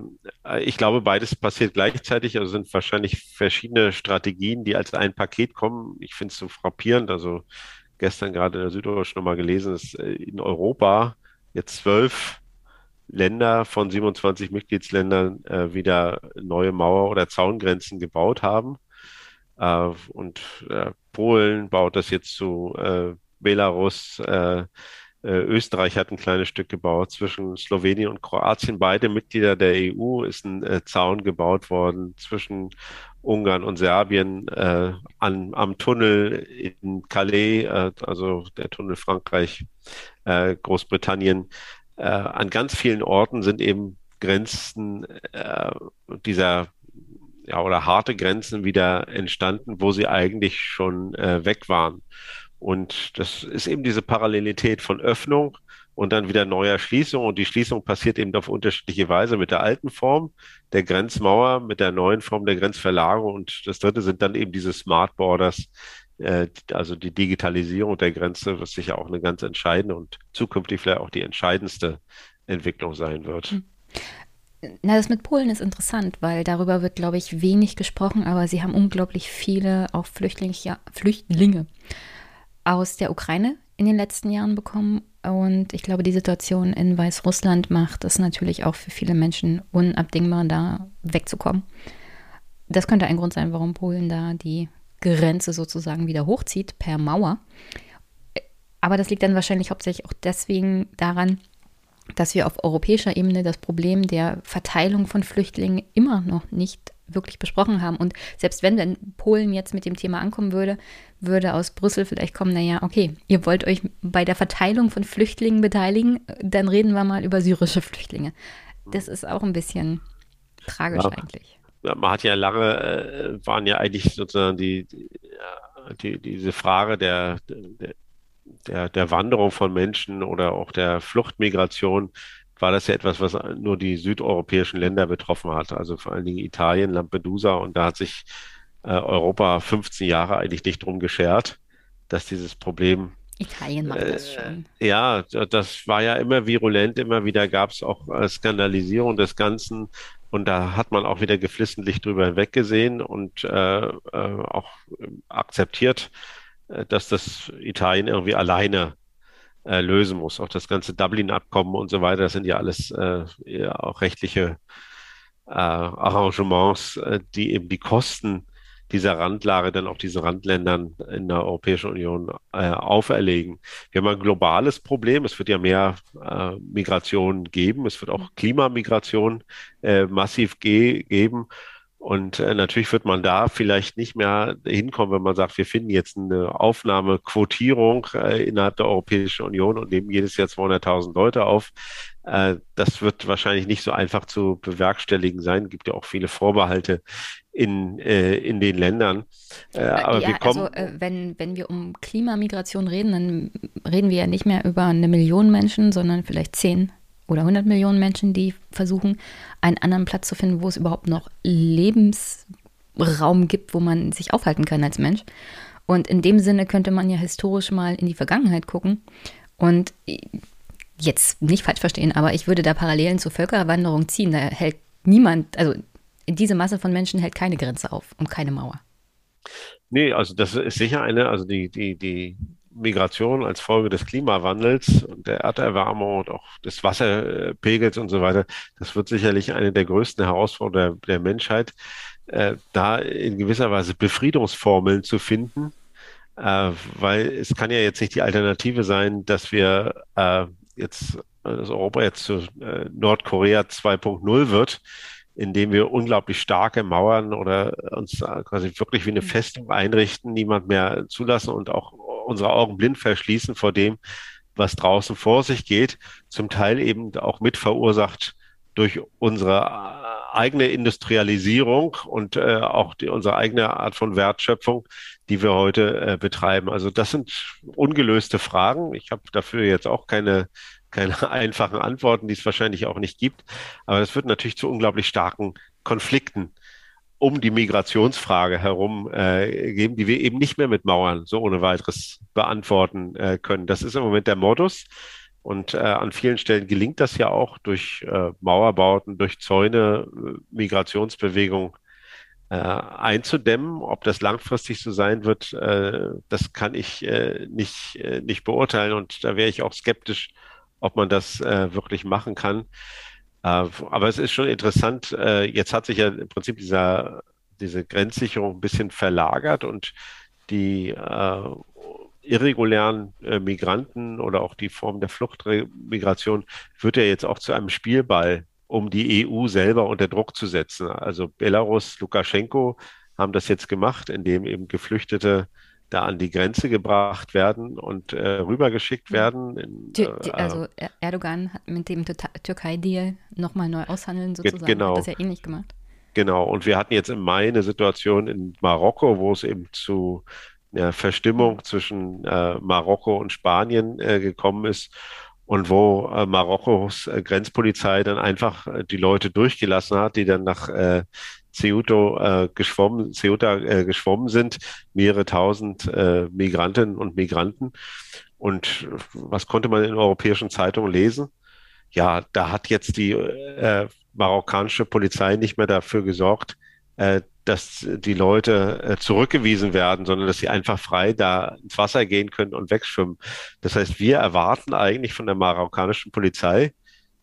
ich glaube, beides passiert gleichzeitig. Also sind wahrscheinlich verschiedene Strategien, die als ein Paket kommen. Ich finde es so frappierend. Also gestern gerade in der Süddeutschen nochmal gelesen, dass äh, in Europa jetzt zwölf Länder von 27 Mitgliedsländern äh, wieder neue Mauer- oder Zaungrenzen gebaut haben. Äh, und äh, Polen baut das jetzt zu Belarus, äh, äh, Österreich hat ein kleines Stück gebaut zwischen Slowenien und Kroatien. Beide Mitglieder der EU ist ein äh, Zaun gebaut worden zwischen Ungarn und Serbien äh, an, am Tunnel in Calais, äh, also der Tunnel Frankreich, äh, Großbritannien. Äh, an ganz vielen Orten sind eben Grenzen dieser ja, oder harte Grenzen wieder entstanden, wo sie eigentlich schon weg waren. Und das ist eben diese Parallelität von Öffnung und dann wieder neuer Schließung. Und die Schließung passiert eben auf unterschiedliche Weise mit der alten Form der Grenzmauer, mit der neuen Form der Grenzverlagerung. Und das dritte sind dann eben diese Smart Borders, äh, also die Digitalisierung der Grenze, was sicher auch eine ganz entscheidende und zukünftig vielleicht auch die entscheidendste Entwicklung sein wird. Hm. Na, das mit Polen ist interessant, weil darüber wird, glaube ich, wenig gesprochen, aber sie haben unglaublich viele auch Flüchtlinge, Flüchtlinge aus der Ukraine in den letzten Jahren bekommen. Und ich glaube, die Situation in Weißrussland macht es natürlich auch für viele Menschen unabdingbar, da wegzukommen. Das könnte ein Grund sein, warum Polen da die Grenze sozusagen wieder hochzieht per Mauer. Aber das liegt dann wahrscheinlich hauptsächlich auch deswegen daran, dass wir auf europäischer Ebene das Problem der Verteilung von Flüchtlingen immer noch nicht wirklich besprochen haben. Und selbst wenn dann Polen jetzt mit dem Thema ankommen würde, würde aus Brüssel vielleicht kommen, naja, okay, ihr wollt euch bei der Verteilung von Flüchtlingen beteiligen, dann reden wir mal über syrische Flüchtlinge. Das ist auch ein bisschen tragisch ja, eigentlich. Man hat ja lange, äh, waren ja eigentlich sozusagen die, die, diese Frage der, der, der Wanderung von Menschen oder auch der Fluchtmigration war das ja etwas, was nur die südeuropäischen Länder betroffen hat, also vor allen Dingen Italien, Lampedusa. Und da hat sich äh, Europa 15 Jahre eigentlich nicht drum geschert, dass dieses Problem. Italien macht äh, das schon. Ja, das war ja immer virulent, immer wieder gab es auch äh, Skandalisierung des Ganzen. Und da hat man auch wieder geflissentlich drüber weggesehen und äh, äh, auch akzeptiert, äh, dass das Italien irgendwie alleine äh, lösen muss. Auch das ganze Dublin-Abkommen und so weiter, das sind ja alles äh, ja, auch rechtliche äh, Arrangements, äh, die eben die Kosten dieser Randlage dann auch diesen Randländern in der Europäischen Union äh, auferlegen. Wir haben ein globales Problem. Es wird ja mehr äh, Migration geben. Es wird auch Klimamigration äh, massiv ge geben. Und äh, natürlich wird man da vielleicht nicht mehr hinkommen, wenn man sagt, wir finden jetzt eine Aufnahmequotierung äh, innerhalb der Europäischen Union und nehmen jedes Jahr 200.000 Leute auf. Äh, das wird wahrscheinlich nicht so einfach zu bewerkstelligen sein. Es gibt ja auch viele Vorbehalte in, äh, in den Ländern. Äh, aber ja, wir kommen. Also, äh, wenn, wenn wir um Klimamigration reden, dann reden wir ja nicht mehr über eine Million Menschen, sondern vielleicht zehn oder 100 Millionen Menschen, die versuchen, einen anderen Platz zu finden, wo es überhaupt noch Lebensraum gibt, wo man sich aufhalten kann als Mensch. Und in dem Sinne könnte man ja historisch mal in die Vergangenheit gucken und jetzt nicht falsch verstehen, aber ich würde da Parallelen zur Völkerwanderung ziehen. Da hält niemand, also diese Masse von Menschen hält keine Grenze auf und keine Mauer. Nee, also das ist sicher eine, also die, die, die Migration als Folge des Klimawandels und der Erderwärmung und auch des Wasserpegels und so weiter, das wird sicherlich eine der größten Herausforderungen der, der Menschheit, äh, da in gewisser Weise Befriedungsformeln zu finden, äh, weil es kann ja jetzt nicht die Alternative sein, dass wir äh, jetzt, dass Europa jetzt zu äh, Nordkorea 2.0 wird, indem wir unglaublich starke Mauern oder uns quasi wirklich wie eine mhm. Festung einrichten, niemand mehr zulassen und auch unsere Augen blind verschließen vor dem, was draußen vor sich geht, zum Teil eben auch mit verursacht durch unsere äh, eigene Industrialisierung und äh, auch die, unsere eigene Art von Wertschöpfung, die wir heute äh, betreiben. Also das sind ungelöste Fragen. Ich habe dafür jetzt auch keine, keine einfachen Antworten, die es wahrscheinlich auch nicht gibt. Aber das wird natürlich zu unglaublich starken Konflikten um die Migrationsfrage herum äh, geben, die wir eben nicht mehr mit Mauern so ohne weiteres beantworten äh, können. Das ist im Moment der Modus. Und äh, an vielen Stellen gelingt das ja auch durch äh, Mauerbauten, durch Zäune, äh, Migrationsbewegungen äh, einzudämmen. Ob das langfristig so sein wird, äh, das kann ich äh, nicht, äh, nicht beurteilen. Und da wäre ich auch skeptisch, ob man das äh, wirklich machen kann. Äh, aber es ist schon interessant, äh, jetzt hat sich ja im Prinzip dieser, diese Grenzsicherung ein bisschen verlagert und die äh, irregulären äh, Migranten oder auch die Form der Fluchtmigration wird ja jetzt auch zu einem Spielball, um die EU selber unter Druck zu setzen. Also Belarus, Lukaschenko haben das jetzt gemacht, indem eben Geflüchtete da an die Grenze gebracht werden und äh, rübergeschickt werden. In, die, die, äh, also Erdogan hat mit dem Türkei-Deal nochmal neu aushandeln sozusagen, genau. hat das ja ähnlich gemacht. Genau, und wir hatten jetzt im Mai eine Situation in Marokko, wo es eben zu ja, Verstimmung zwischen äh, Marokko und Spanien äh, gekommen ist und wo äh, Marokkos äh, Grenzpolizei dann einfach äh, die Leute durchgelassen hat, die dann nach äh, Ceuta, äh, geschwommen, Ceuta äh, geschwommen sind, mehrere tausend äh, Migrantinnen und Migranten. Und was konnte man in europäischen Zeitungen lesen? Ja, da hat jetzt die äh, marokkanische Polizei nicht mehr dafür gesorgt, äh, dass die Leute äh, zurückgewiesen werden, sondern dass sie einfach frei da ins Wasser gehen können und wegschwimmen. Das heißt, wir erwarten eigentlich von der marokkanischen Polizei,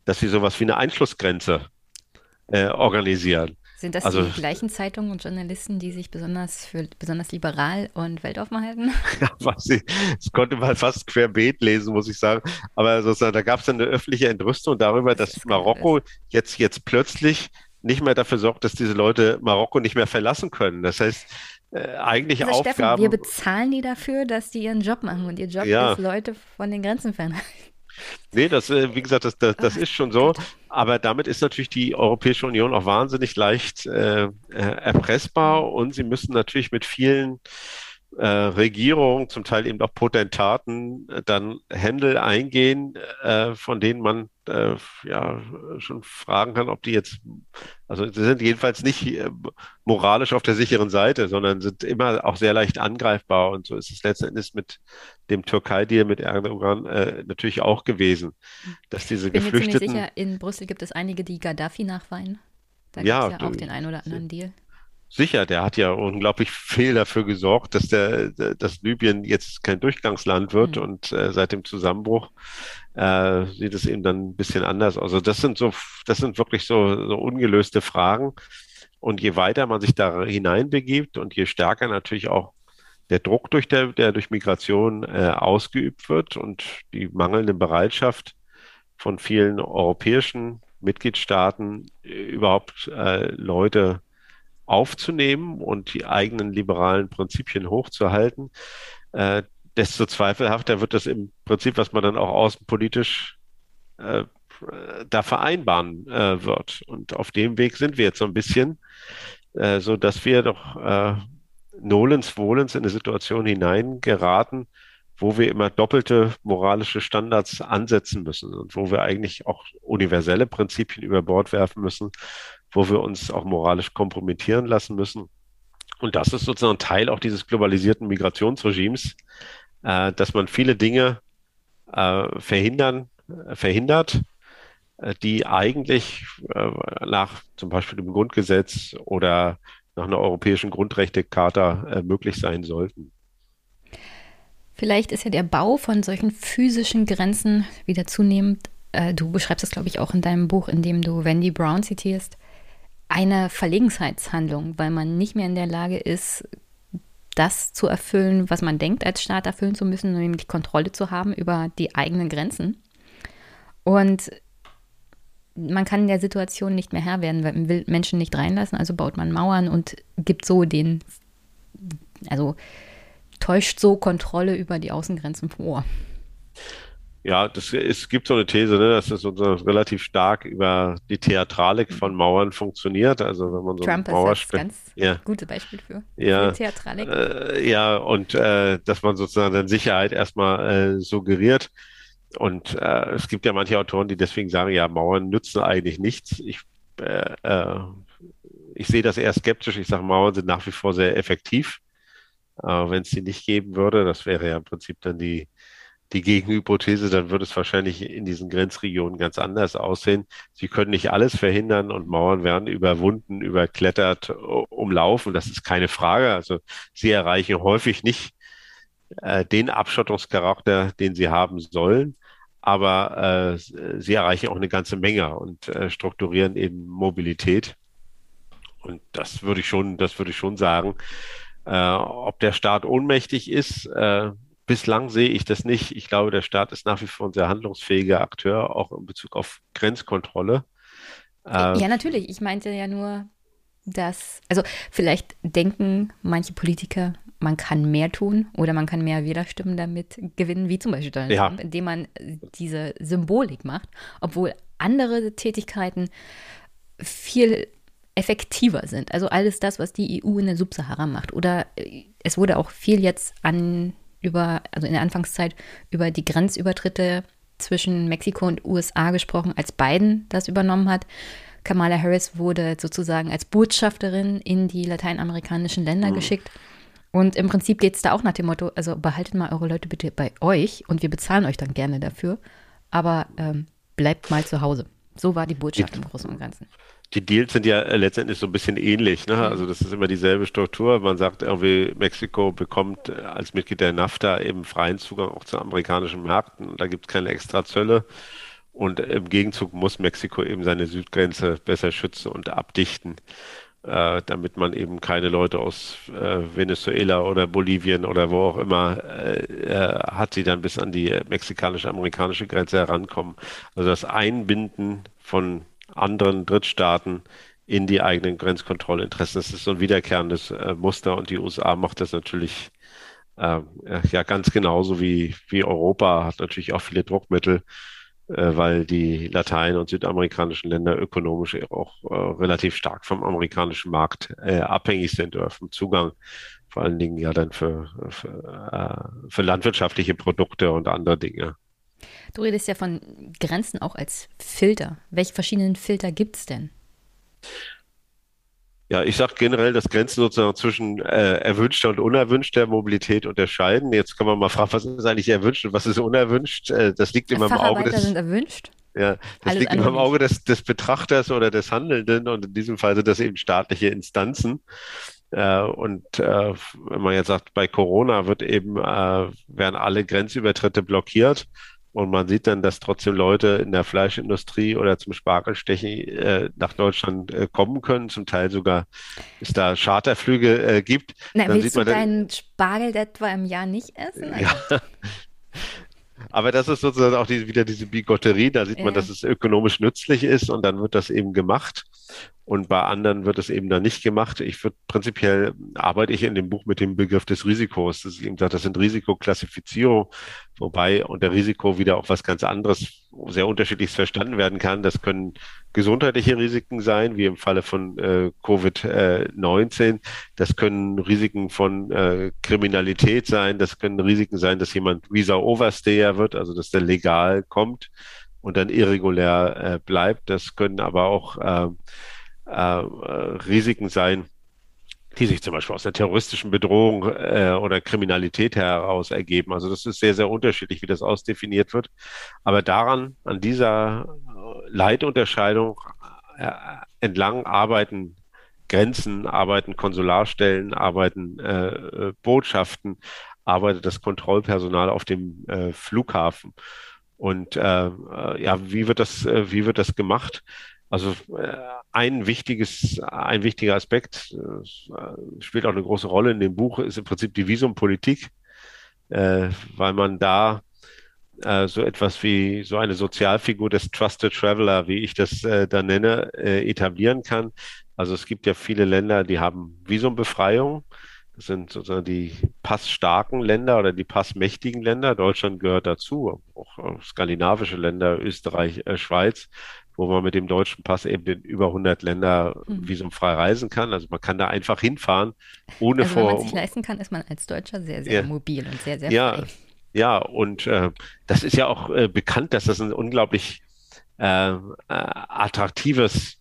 dass sie sowas wie eine Einschlussgrenze äh, organisieren. Sind das also, die gleichen Zeitungen und Journalisten, die sich besonders für besonders liberal und weltoffen halten? Ja, was ich, das konnte man fast querbeet lesen, muss ich sagen. Aber sozusagen, da gab es eine öffentliche Entrüstung darüber, das dass Marokko jetzt, jetzt plötzlich nicht mehr dafür sorgt, dass diese Leute Marokko nicht mehr verlassen können. Das heißt, äh, eigentlich also Aufgaben. Steffen, wir bezahlen die dafür, dass die ihren Job machen und ihr Job ja. ist, Leute von den Grenzen fernhalten. Nee, das, äh, wie gesagt, das, das, das ist schon so. Aber damit ist natürlich die Europäische Union auch wahnsinnig leicht äh, äh erpressbar und sie müssen natürlich mit vielen äh, Regierungen, zum Teil eben auch Potentaten, äh, dann Händel eingehen, äh, von denen man äh, ja schon fragen kann, ob die jetzt, also sie sind jedenfalls nicht äh, moralisch auf der sicheren Seite, sondern sind immer auch sehr leicht angreifbar. Und so ist es letzten Endes mit dem Türkei-Deal mit Erdogan natürlich auch gewesen, dass diese ich bin Geflüchteten. Mir sicher, in Brüssel gibt es einige, die Gaddafi nachweinen. Da gibt es ja, ja auch den einen oder anderen Deal. Sicher, der hat ja unglaublich viel dafür gesorgt, dass der, dass Libyen jetzt kein Durchgangsland wird mhm. und äh, seit dem Zusammenbruch äh, sieht es eben dann ein bisschen anders aus. Also das sind so, das sind wirklich so, so ungelöste Fragen. Und je weiter man sich da hineinbegibt und je stärker natürlich auch der Druck durch der, der durch Migration äh, ausgeübt wird und die mangelnde Bereitschaft von vielen europäischen Mitgliedstaaten äh, überhaupt äh, Leute aufzunehmen und die eigenen liberalen Prinzipien hochzuhalten, äh, desto zweifelhafter wird das im Prinzip, was man dann auch außenpolitisch äh, da vereinbaren äh, wird. Und auf dem Weg sind wir jetzt so ein bisschen, äh, so dass wir doch äh, nolens wohlens in eine Situation hineingeraten, wo wir immer doppelte moralische Standards ansetzen müssen und wo wir eigentlich auch universelle Prinzipien über Bord werfen müssen, wo wir uns auch moralisch kompromittieren lassen müssen. Und das ist sozusagen Teil auch dieses globalisierten Migrationsregimes, äh, dass man viele Dinge äh, verhindern, äh, verhindert, äh, die eigentlich äh, nach zum Beispiel dem Grundgesetz oder nach einer europäischen Grundrechtecharta möglich sein sollten. Vielleicht ist ja der Bau von solchen physischen Grenzen wieder zunehmend, du beschreibst es, glaube ich, auch in deinem Buch, in dem du Wendy Brown zitierst, eine Verlegenheitshandlung, weil man nicht mehr in der Lage ist, das zu erfüllen, was man denkt, als Staat erfüllen zu müssen, nämlich Kontrolle zu haben über die eigenen Grenzen. Und man kann der Situation nicht mehr Herr werden, weil man will Menschen nicht reinlassen, also baut man Mauern und gibt so den, also täuscht so Kontrolle über die Außengrenzen vor. Ja, das, es gibt so eine These, ne, dass das so relativ stark über die Theatralik von. Mauern funktioniert. Also wenn man so Trump Mauer ist das ganz ja. gute Beispiel für, ja, für Theatralik. Äh, ja, und äh, dass man sozusagen dann Sicherheit erstmal äh, suggeriert. Und äh, es gibt ja manche Autoren, die deswegen sagen, ja, Mauern nützen eigentlich nichts. Ich, äh, äh, ich sehe das eher skeptisch. Ich sage, Mauern sind nach wie vor sehr effektiv. Wenn es sie nicht geben würde, das wäre ja im Prinzip dann die die Gegenhypothese, dann würde es wahrscheinlich in diesen Grenzregionen ganz anders aussehen. Sie können nicht alles verhindern und Mauern werden überwunden, überklettert, umlaufen. Das ist keine Frage. Also sie erreichen häufig nicht äh, den Abschottungscharakter, den sie haben sollen. Aber äh, sie erreichen auch eine ganze Menge und äh, strukturieren eben Mobilität. Und das würde ich schon, das würde ich schon sagen. Äh, ob der Staat ohnmächtig ist, äh, bislang sehe ich das nicht. Ich glaube, der Staat ist nach wie vor ein sehr handlungsfähiger Akteur, auch in Bezug auf Grenzkontrolle. Äh, ja, natürlich. Ich meinte ja nur, dass, also vielleicht denken manche Politiker, man kann mehr tun oder man kann mehr Wählerstimmen damit gewinnen, wie zum Beispiel Donald ja. Trump, indem man diese Symbolik macht, obwohl andere Tätigkeiten viel effektiver sind. Also alles das, was die EU in der Subsahara macht. Oder äh, es wurde auch viel jetzt an über, also in der Anfangszeit über die Grenzübertritte zwischen Mexiko und USA gesprochen, als Biden das übernommen hat. Kamala Harris wurde sozusagen als Botschafterin in die lateinamerikanischen Länder mhm. geschickt. Und im Prinzip geht es da auch nach dem Motto, also behaltet mal eure Leute bitte bei euch und wir bezahlen euch dann gerne dafür, aber ähm, bleibt mal zu Hause. So war die Botschaft im Großen und Ganzen. Die Deals sind ja letztendlich so ein bisschen ähnlich. Ne? Also das ist immer dieselbe Struktur. Man sagt irgendwie, Mexiko bekommt als Mitglied der NAFTA eben freien Zugang auch zu amerikanischen Märkten. Da gibt es keine extra Zölle. Und im Gegenzug muss Mexiko eben seine Südgrenze besser schützen und abdichten, äh, damit man eben keine Leute aus äh, Venezuela oder Bolivien oder wo auch immer äh, äh hat, die dann bis an die mexikanische-amerikanische Grenze herankommen. Also das Einbinden von anderen Drittstaaten in die eigenen Grenzkontrollinteressen, das ist so ein wiederkehrendes äh, Muster und die USA macht das natürlich äh, ja ganz genauso wie, wie Europa, hat natürlich auch viele Druckmittel äh, weil die Latein- und südamerikanischen Länder ökonomisch auch äh, relativ stark vom amerikanischen Markt äh, abhängig sind oder vom Zugang, vor allen Dingen ja dann für, für, äh, für landwirtschaftliche Produkte und andere Dinge. Du redest ja von Grenzen auch als Filter. Welche verschiedenen Filter gibt es denn? Ja, ich sage generell, dass Grenzen sozusagen zwischen äh, erwünschter und unerwünschter Mobilität unterscheiden. Jetzt kann man mal fragen, was ist eigentlich erwünscht und was ist unerwünscht? Äh, das liegt immer im Auge des. sind erwünscht. Ja, das Alles liegt immer im Auge des, des Betrachters oder des Handelnden und in diesem Fall sind das eben staatliche Instanzen. Äh, und äh, wenn man jetzt sagt, bei Corona wird eben, äh, werden alle Grenzübertritte blockiert und man sieht dann, dass trotzdem Leute in der Fleischindustrie oder zum Spargelstechen äh, nach Deutschland äh, kommen können. Zum Teil sogar es da Charterflüge äh, gibt. Na, dann willst sieht man du deinen Spargel etwa im Jahr nicht essen? Ja. Aber das ist sozusagen auch die, wieder diese Bigotterie. Da sieht man, dass es ökonomisch nützlich ist und dann wird das eben gemacht. Und bei anderen wird es eben dann nicht gemacht. Ich würde prinzipiell arbeite ich in dem Buch mit dem Begriff des Risikos. Das, ist eben gesagt, das sind Risikoklassifizierungen, wobei unter Risiko wieder auch was ganz anderes, sehr unterschiedliches verstanden werden kann. Das können gesundheitliche Risiken sein, wie im Falle von äh, Covid-19. Das können Risiken von äh, Kriminalität sein. Das können Risiken sein, dass jemand Visa Overstayer wird, also dass der legal kommt und dann irregulär äh, bleibt. Das können aber auch äh, äh, Risiken sein, die sich zum Beispiel aus der terroristischen Bedrohung äh, oder Kriminalität heraus ergeben. Also das ist sehr, sehr unterschiedlich, wie das ausdefiniert wird. Aber daran, an dieser Leitunterscheidung äh, entlang arbeiten Grenzen, arbeiten Konsularstellen, arbeiten äh, Botschaften, arbeitet das Kontrollpersonal auf dem äh, Flughafen. Und äh, äh ja, wie wird das, äh, wie wird das gemacht? Also äh, ein wichtiges, ein wichtiger Aspekt äh, spielt auch eine große Rolle in dem Buch, ist im Prinzip die Visumpolitik, äh, weil man da so etwas wie so eine Sozialfigur des Trusted Traveler, wie ich das da nenne, etablieren kann. Also es gibt ja viele Länder, die haben Visumbefreiung. Das sind sozusagen die passstarken Länder oder die passmächtigen Länder. Deutschland gehört dazu, auch skandinavische Länder, Österreich, Schweiz wo man mit dem deutschen Pass eben in über 100 Länder mhm. visumfrei reisen kann. Also man kann da einfach hinfahren, ohne also, vor. Wenn man sich leisten kann, ist man als Deutscher sehr, sehr ja. mobil und sehr, sehr ja, frei. Ja, und äh, das ist ja auch äh, bekannt, dass das ein unglaublich äh, äh attraktives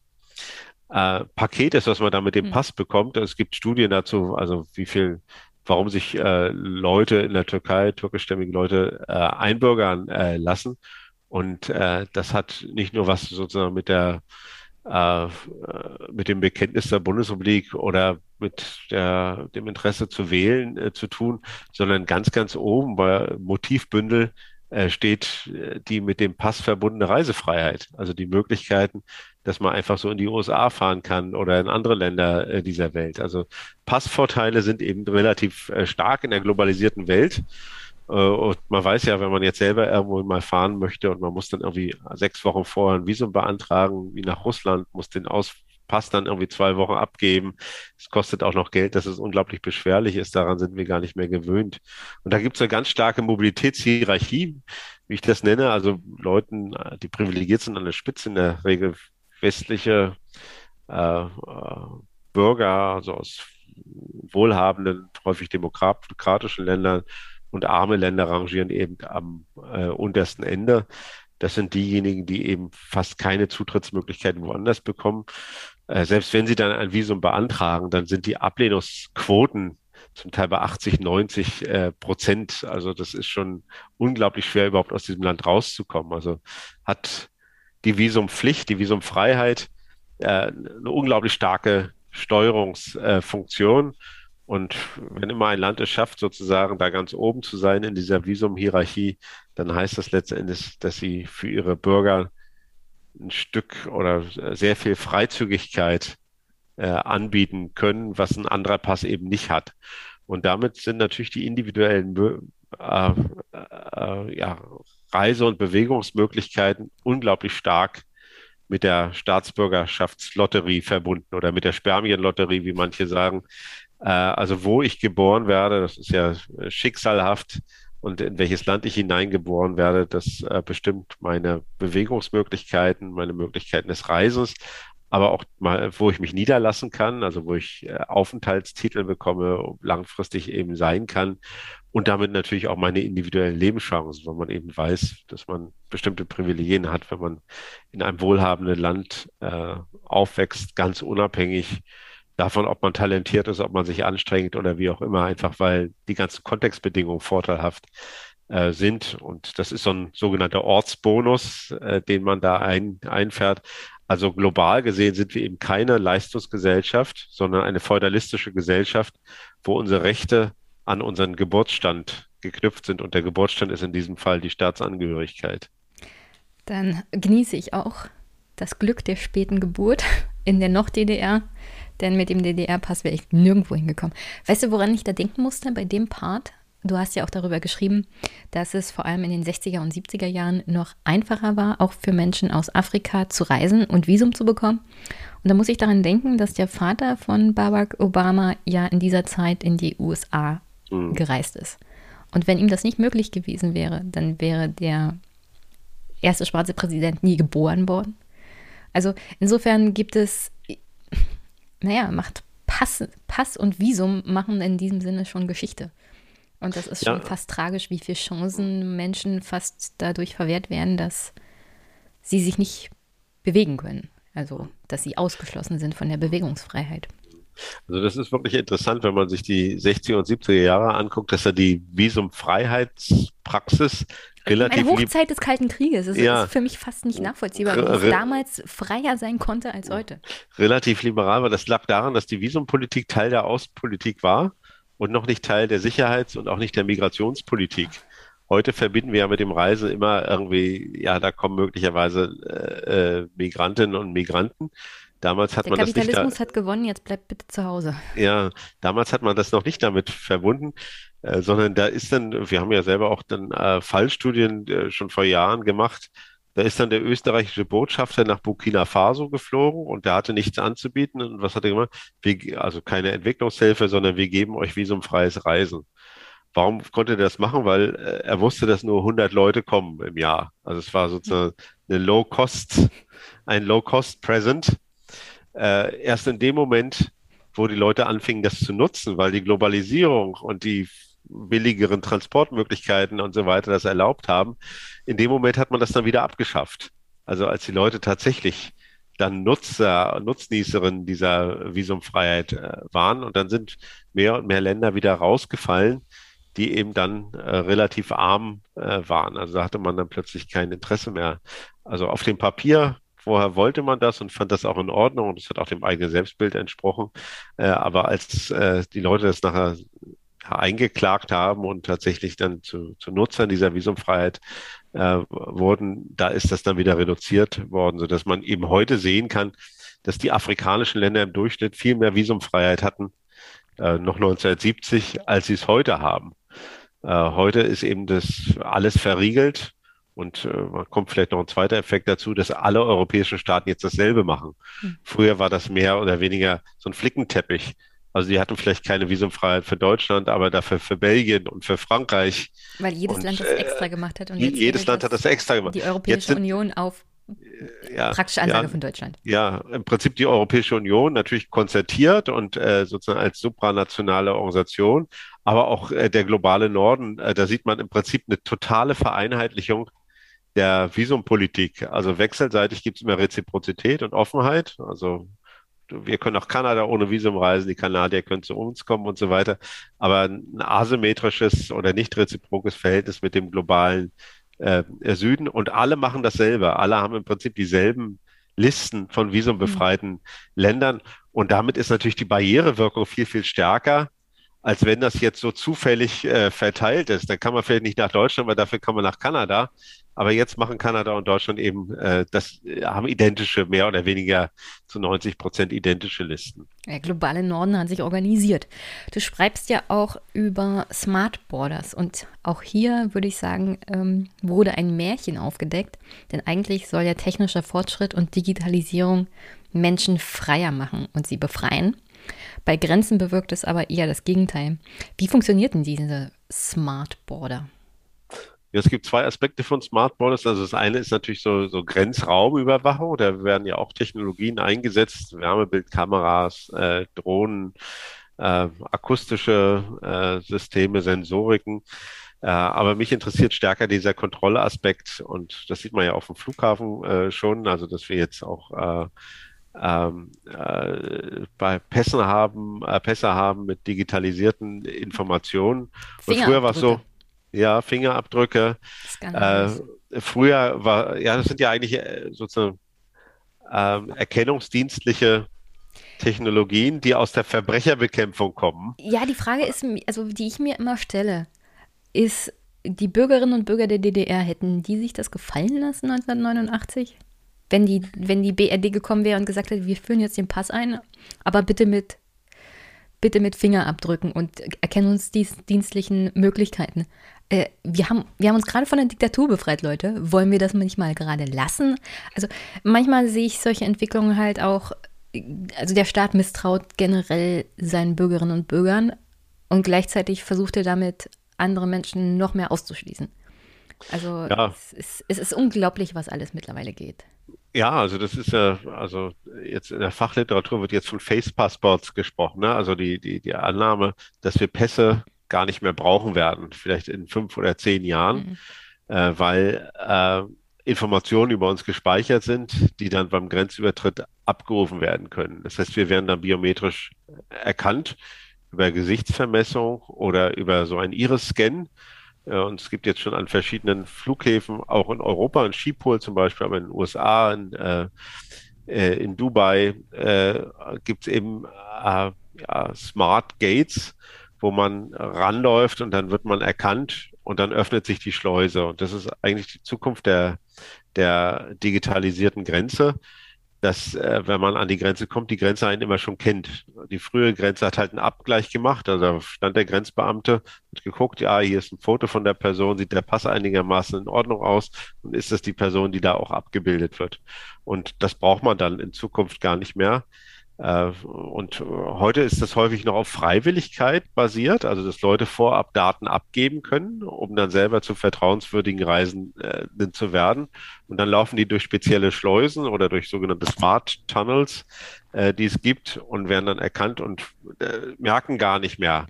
äh, Paket ist, was man da mit dem mhm. Pass bekommt. Es gibt Studien dazu, also wie viel warum sich äh, Leute in der Türkei, türkischstämmige Leute, äh, einbürgern äh, lassen. Und äh, das hat nicht nur was sozusagen mit der äh, mit dem Bekenntnis der Bundesrepublik oder mit der, dem Interesse zu wählen äh, zu tun, sondern ganz, ganz oben bei Motivbündel äh, steht äh, die mit dem Pass verbundene Reisefreiheit. Also die Möglichkeiten, dass man einfach so in die USA fahren kann oder in andere Länder äh, dieser Welt. Also Passvorteile sind eben relativ äh, stark in der globalisierten Welt. Äh, und man weiß ja, wenn man jetzt selber irgendwo mal fahren möchte und man muss dann irgendwie sechs Wochen vorher ein Visum beantragen, wie nach Russland, muss den Auspass dann irgendwie zwei Wochen abgeben. Es kostet auch noch Geld, dass es unglaublich beschwerlich ist. Daran sind wir gar nicht mehr gewöhnt. Und da gibt es eine ganz starke Mobilitätshierarchie, wie ich das nenne. Also Leuten, die privilegiert sind an der Spitze, in der Regel westliche äh, äh Bürger, also aus wohlhabenden, häufig demokratischen Ländern und arme Länder rangieren eben am äh, untersten Ende. Das sind diejenigen, die eben fast keine Zutrittsmöglichkeiten woanders bekommen. Äh, selbst wenn sie dann ein Visum beantragen, dann sind die Ablehnungsquoten zum Teil bei 80, 90 äh, Prozent. Also das ist schon unglaublich schwer, überhaupt aus diesem Land rauszukommen. Also hat die Visumpflicht, die Visumfreiheit äh, eine unglaublich starke Steuerungsfunktion. Und wenn immer ein Land es schafft, sozusagen da ganz oben zu sein in dieser Visumhierarchie, dann heißt das letztendlich, dass sie für ihre Bürger ein Stück oder sehr viel Freizügigkeit äh, anbieten können, was ein anderer Pass eben nicht hat. Und damit sind natürlich die individuellen äh, äh, ja, Reise- und Bewegungsmöglichkeiten unglaublich stark mit der Staatsbürgerschaftslotterie verbunden oder mit der Spermienlotterie, wie manche sagen. Äh, also wo ich geboren werde, das ist ja schicksalhaft. Und in welches Land ich hineingeboren werde, das äh, bestimmt meine Bewegungsmöglichkeiten, meine Möglichkeiten des Reisens, aber auch mal, wo ich mich niederlassen kann, also wo ich äh, Aufenthaltstitel bekomme, langfristig eben sein kann. Und damit natürlich auch meine individuellen Lebenschancen, weil man eben weiß, dass man bestimmte Privilegien hat, wenn man in einem wohlhabenden Land äh, aufwächst, ganz unabhängig davon, ob man talentiert ist, ob man sich anstrengt oder wie auch immer, einfach weil die ganzen Kontextbedingungen vorteilhaft äh, sind. Und das ist so ein sogenannter Ortsbonus, äh, den man da ein, einfährt. Also global gesehen sind wir eben keine Leistungsgesellschaft, sondern eine feudalistische Gesellschaft, wo unsere Rechte an unseren Geburtsstand geknüpft sind. Und der Geburtsstand ist in diesem Fall die Staatsangehörigkeit. Dann genieße ich auch das Glück der späten Geburt in der Noch-DDR, denn mit dem DDR-Pass wäre ich nirgendwo hingekommen. Weißt du, woran ich da denken musste bei dem Part? Du hast ja auch darüber geschrieben, dass es vor allem in den 60er und 70er Jahren noch einfacher war, auch für Menschen aus Afrika zu reisen und Visum zu bekommen. Und da muss ich daran denken, dass der Vater von Barack Obama ja in dieser Zeit in die USA mhm. gereist ist. Und wenn ihm das nicht möglich gewesen wäre, dann wäre der erste schwarze Präsident nie geboren worden. Also insofern gibt es, naja, macht Pass, Pass und Visum machen in diesem Sinne schon Geschichte. Und das ist schon ja. fast tragisch, wie viele Chancen Menschen fast dadurch verwehrt werden, dass sie sich nicht bewegen können. Also, dass sie ausgeschlossen sind von der Bewegungsfreiheit. Also das ist wirklich interessant, wenn man sich die 60er und 70er Jahre anguckt, dass er die Visumfreiheitspraxis relativ. Eine Hochzeit des Kalten Krieges. Das ja, ist für mich fast nicht nachvollziehbar, wie es damals freier sein konnte als heute. Relativ liberal, weil das lag daran, dass die Visumpolitik Teil der Außenpolitik war und noch nicht Teil der Sicherheits- und auch nicht der Migrationspolitik. Heute verbinden wir ja mit dem Reisen immer irgendwie, ja, da kommen möglicherweise äh, äh Migrantinnen und Migranten. Damals hat der man das nicht. Der Kapitalismus hat gewonnen, jetzt bleibt bitte zu Hause. Ja, damals hat man das noch nicht damit verbunden, äh, sondern da ist dann, wir haben ja selber auch dann äh, Fallstudien äh, schon vor Jahren gemacht, da ist dann der österreichische Botschafter nach Burkina Faso geflogen und der hatte nichts anzubieten. Und was hat er gemacht? Wir, also keine Entwicklungshilfe, sondern wir geben euch visumfreies Reisen. Warum konnte er das machen? Weil äh, er wusste, dass nur 100 Leute kommen im Jahr. Also es war sozusagen eine Low-Cost, ein Low-Cost-Present. Äh, erst in dem Moment, wo die Leute anfingen, das zu nutzen, weil die Globalisierung und die billigeren Transportmöglichkeiten und so weiter das erlaubt haben. In dem Moment hat man das dann wieder abgeschafft. Also als die Leute tatsächlich dann Nutzer, Nutznießerinnen dieser Visumfreiheit äh, waren und dann sind mehr und mehr Länder wieder rausgefallen, die eben dann äh, relativ arm äh, waren. Also da hatte man dann plötzlich kein Interesse mehr. Also auf dem Papier Vorher wollte man das und fand das auch in Ordnung und es hat auch dem eigenen Selbstbild entsprochen. Äh, aber als äh, die Leute das nachher eingeklagt haben und tatsächlich dann zu, zu Nutzern dieser Visumfreiheit äh, wurden, da ist das dann wieder reduziert worden, sodass man eben heute sehen kann, dass die afrikanischen Länder im Durchschnitt viel mehr Visumfreiheit hatten, äh, noch 1970, als sie es heute haben. Äh, heute ist eben das alles verriegelt und äh, kommt vielleicht noch ein zweiter Effekt dazu, dass alle europäischen Staaten jetzt dasselbe machen. Hm. Früher war das mehr oder weniger so ein Flickenteppich. Also die hatten vielleicht keine Visumfreiheit für Deutschland, aber dafür für Belgien und für Frankreich. Weil jedes und, Land das extra gemacht hat. Und jedes Land hat das extra gemacht. Die Europäische sind, Union auf ja, praktische Ansage ja, von Deutschland. Ja, im Prinzip die Europäische Union natürlich konzertiert und äh, sozusagen als supranationale Organisation, aber auch äh, der globale Norden, äh, da sieht man im Prinzip eine totale Vereinheitlichung der Visumpolitik. Also wechselseitig gibt es immer Reziprozität und Offenheit. Also wir können nach Kanada ohne Visum reisen, die Kanadier können zu uns kommen und so weiter. Aber ein asymmetrisches oder nicht reziprokes Verhältnis mit dem globalen äh, Süden und alle machen dasselbe. Alle haben im Prinzip dieselben Listen von visumbefreiten mhm. Ländern und damit ist natürlich die Barrierewirkung viel, viel stärker als wenn das jetzt so zufällig äh, verteilt ist. Dann kann man vielleicht nicht nach Deutschland, weil dafür kann man nach Kanada. Aber jetzt machen Kanada und Deutschland eben äh, das äh, haben identische, mehr oder weniger zu 90 Prozent identische Listen. Der globale Norden hat sich organisiert. Du schreibst ja auch über Smart Borders und auch hier würde ich sagen, ähm, wurde ein Märchen aufgedeckt, denn eigentlich soll ja technischer Fortschritt und Digitalisierung Menschen freier machen und sie befreien. Bei Grenzen bewirkt es aber eher das Gegenteil. Wie funktioniert denn diese Smart Border? Ja, es gibt zwei Aspekte von Smart Borders. Also das eine ist natürlich so, so Grenzraumüberwachung. Da werden ja auch Technologien eingesetzt, Wärmebildkameras, äh, Drohnen, äh, akustische äh, Systeme, Sensoriken. Äh, aber mich interessiert stärker dieser Kontrollaspekt und das sieht man ja auf dem Flughafen äh, schon, also dass wir jetzt auch äh, ähm, äh, bei Pässen haben, äh, Pässe haben mit digitalisierten Informationen. Und früher war es so, ja, Fingerabdrücke. Äh, früher war, ja, das sind ja eigentlich äh, sozusagen ähm, erkennungsdienstliche Technologien, die aus der Verbrecherbekämpfung kommen. Ja, die Frage ist, also die ich mir immer stelle, ist, die Bürgerinnen und Bürger der DDR, hätten die sich das gefallen lassen 1989? wenn die, wenn die BRD gekommen wäre und gesagt hätte, wir führen jetzt den Pass ein, aber bitte mit, bitte mit Fingerabdrücken und erkennungsdienstlichen Möglichkeiten. Äh, wir, haben, wir haben uns gerade von der Diktatur befreit, Leute. Wollen wir das nicht mal gerade lassen? Also manchmal sehe ich solche Entwicklungen halt auch, also der Staat misstraut generell seinen Bürgerinnen und Bürgern und gleichzeitig versucht er damit, andere Menschen noch mehr auszuschließen. Also ja. es, ist, es ist unglaublich, was alles mittlerweile geht. Ja, also das ist ja, also jetzt in der Fachliteratur wird jetzt von Face Passports gesprochen, ne? Also die, die, die Annahme, dass wir Pässe gar nicht mehr brauchen werden, vielleicht in fünf oder zehn Jahren, mhm. äh, weil äh, Informationen über uns gespeichert sind, die dann beim Grenzübertritt abgerufen werden können. Das heißt, wir werden dann biometrisch erkannt über Gesichtsvermessung oder über so ein Iris-Scan. Äh, und es gibt jetzt schon an verschiedenen Flughäfen, auch in Europa, in Schiphol zum Beispiel, aber in den USA, in, äh, äh, in Dubai, äh, gibt es eben äh, ja, Smart Gates, wo man ranläuft und dann wird man erkannt und dann öffnet sich die Schleuse. Und das ist eigentlich die Zukunft der, der digitalisierten Grenze dass, äh, wenn man an die Grenze kommt, die Grenze einen immer schon kennt. Die frühe Grenze hat halt einen Abgleich gemacht. Also da stand der Grenzbeamte, hat geguckt, ja, hier ist ein Foto von der Person, sieht der Pass einigermaßen in Ordnung aus und ist das die Person, die da auch abgebildet wird. Und das braucht man dann in Zukunft gar nicht mehr. Äh, und heute ist das häufig noch auf Freiwilligkeit basiert, also dass Leute vorab Daten abgeben können, um dann selber zu vertrauenswürdigen Reisenden zu werden. Und dann laufen die durch spezielle Schleusen oder durch sogenannte Smart Tunnels, äh, die es gibt und werden dann erkannt und äh, merken gar nicht mehr,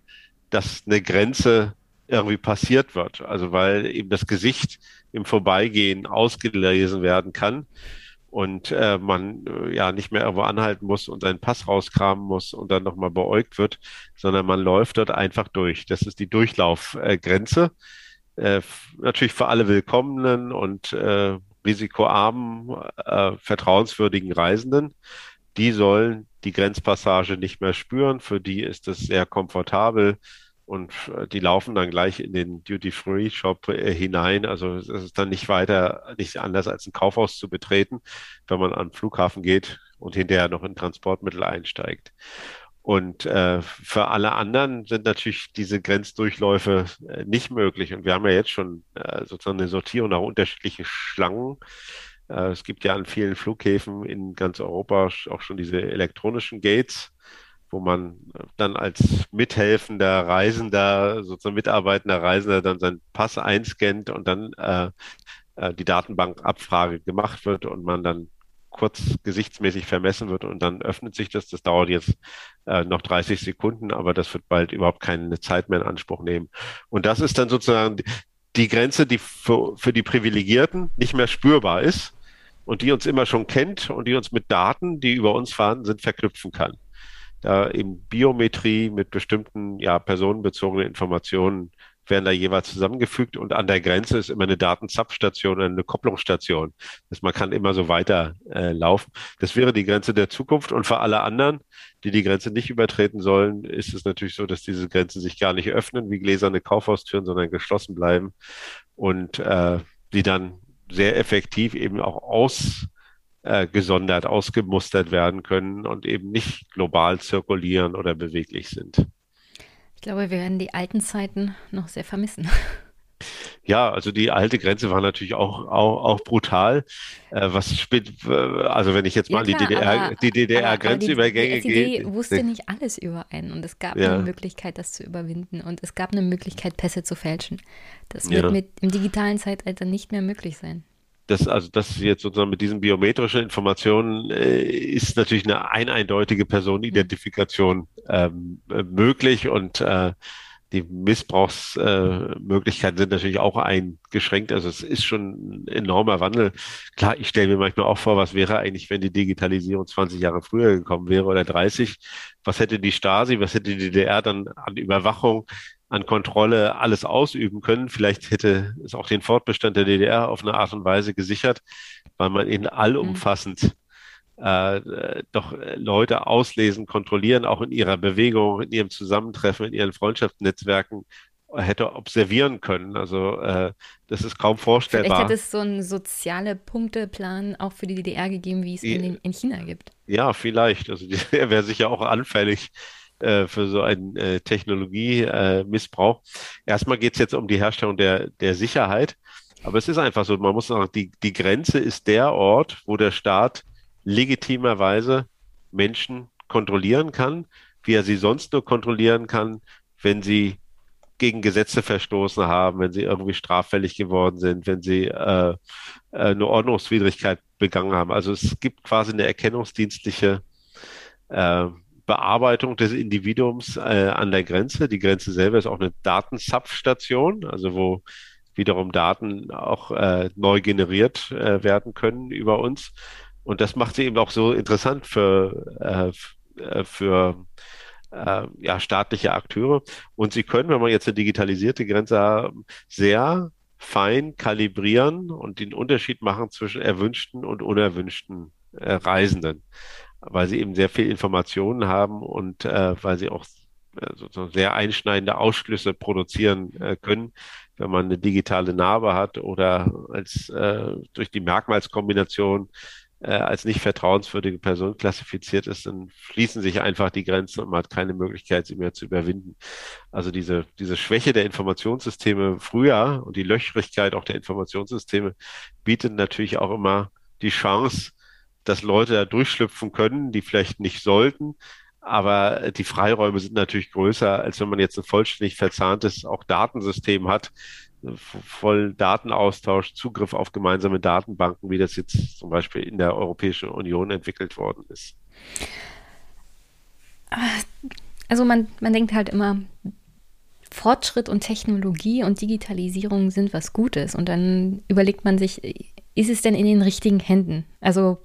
dass eine Grenze irgendwie passiert wird. Also weil eben das Gesicht im Vorbeigehen ausgelesen werden kann und äh, man äh, ja nicht mehr irgendwo anhalten muss und seinen Pass rauskramen muss und dann nochmal beäugt wird, sondern man läuft dort einfach durch. Das ist die Durchlaufgrenze. Äh, natürlich für alle willkommenen und äh, risikoarmen, äh, vertrauenswürdigen Reisenden. Die sollen die Grenzpassage nicht mehr spüren. Für die ist es sehr komfortabel und äh, die laufen dann gleich in den Duty-Free-Shop äh, hinein. Also es ist dann nicht weiter, nicht anders als ein Kaufhaus zu betreten, wenn man an den Flughafen geht und hinterher noch in Transportmittel einsteigt. Und äh, für alle anderen sind natürlich diese Grenzdurchläufe äh, nicht möglich. Und wir haben ja jetzt schon äh, sozusagen eine Sortierung nach unterschiedlichen Schlangen. Äh, es gibt ja an vielen Flughäfen in ganz Europa auch schon diese elektronischen Gates, wo man dann als mithelfender Reisender, sozusagen mitarbeitender Reisender dann seinen Pass einscannt und dann äh, äh, die Datenbankabfrage gemacht wird und man dann kurz gesichtsmäßig vermessen wird und dann öffnet sich das. Das dauert jetzt äh, noch 30 Sekunden, aber das wird bald überhaupt keine Zeit mehr in Anspruch nehmen. Und das ist dann sozusagen die Grenze, die für, für die Privilegierten nicht mehr spürbar ist und die uns immer schon kennt und die uns mit Daten, die über uns vorhanden sind, verknüpfen kann. Da eben Biometrie mit bestimmten ja, personenbezogenen Informationen werden da jeweils zusammengefügt und an der Grenze ist immer eine Datenzapfstation, eine Kopplungsstation. Das man kann immer so weiter äh. Das wäre die Grenze der Zukunft und für alle anderen, die die Grenze nicht übertreten sollen, ist es natürlich so, dass diese Grenzen sich gar nicht öffnen wie gläserne Kaufhaustüren, sondern geschlossen bleiben und äh, die dann sehr effektiv eben auch ausgesondert, äh, ausgemustert werden können und eben nicht global zirkulieren oder beweglich sind. Ich glaube, wir werden die alten Zeiten noch sehr vermissen. Ja, also die alte Grenze war natürlich auch, auch, auch brutal. Äh, was spät, also wenn ich jetzt mal ja, klar, die DDR, die DDR-Grenzübergänge gehe. Die wusste nicht alles über einen und es gab ja. eine Möglichkeit, das zu überwinden und es gab eine Möglichkeit, Pässe zu fälschen. Das wird ja. mit im digitalen Zeitalter nicht mehr möglich sein das, also das jetzt sozusagen mit diesen biometrischen Informationen äh, ist natürlich eine eineindeutige Personenidentifikation ähm, äh, möglich und äh, die Missbrauchsmöglichkeiten äh, sind natürlich auch eingeschränkt. Also es ist schon ein enormer Wandel. Klar, ich stelle mir manchmal auch vor, was wäre eigentlich, wenn die Digitalisierung 20 Jahre früher gekommen wäre oder 30? Was hätte die Stasi, was hätte die DDR dann an Überwachung an Kontrolle alles ausüben können. Vielleicht hätte es auch den Fortbestand der DDR auf eine Art und Weise gesichert, weil man ihn allumfassend äh, doch Leute auslesen, kontrollieren, auch in ihrer Bewegung, in ihrem Zusammentreffen, in ihren Freundschaftsnetzwerken hätte observieren können. Also äh, das ist kaum vorstellbar. Vielleicht hätte es so einen soziale Punkteplan auch für die DDR gegeben, wie es in, den, in China gibt. Ja, vielleicht. Also er wäre sicher auch anfällig äh, für so einen äh, Technologiemissbrauch. Äh, Erstmal geht es jetzt um die Herstellung der, der Sicherheit. Aber es ist einfach so, man muss sagen, die, die Grenze ist der Ort, wo der Staat legitimerweise Menschen kontrollieren kann, wie er sie sonst nur kontrollieren kann, wenn sie gegen Gesetze verstoßen haben, wenn sie irgendwie straffällig geworden sind, wenn sie äh, äh eine Ordnungswidrigkeit begangen haben. Also es gibt quasi eine erkennungsdienstliche äh, Bearbeitung des Individuums äh, an der Grenze. Die Grenze selber ist auch eine Datenzapfstation, also wo wiederum Daten auch äh, neu generiert äh, werden können über uns. Und das macht sie eben auch so interessant für, äh, äh für äh, ja, staatliche Akteure. Und sie können, wenn man jetzt eine digitalisierte Grenze haben, sehr fein kalibrieren und den Unterschied machen zwischen erwünschten und unerwünschten äh, Reisenden weil sie eben sehr viel Informationen haben und äh, weil sie auch äh, sozusagen sehr einschneidende Ausschlüsse produzieren äh, können, wenn man eine digitale Narbe hat oder als äh, durch die Merkmalskombination äh, als nicht vertrauenswürdige Person klassifiziert ist, dann schließen sich einfach die Grenzen und man hat keine Möglichkeit, sie mehr zu überwinden. Also diese, diese Schwäche der Informationssysteme früher und die Löchrigkeit auch der Informationssysteme bietet natürlich auch immer die Chance, dass Leute da durchschlüpfen können, die vielleicht nicht sollten. Aber die Freiräume sind natürlich größer, als wenn man jetzt ein vollständig verzahntes auch Datensystem hat, voll Datenaustausch, Zugriff auf gemeinsame Datenbanken, wie das jetzt zum Beispiel in der Europäischen Union entwickelt worden ist. Also man, man denkt halt immer, Fortschritt und Technologie und Digitalisierung sind was Gutes. Und dann überlegt man sich, ist es denn in den richtigen Händen? Also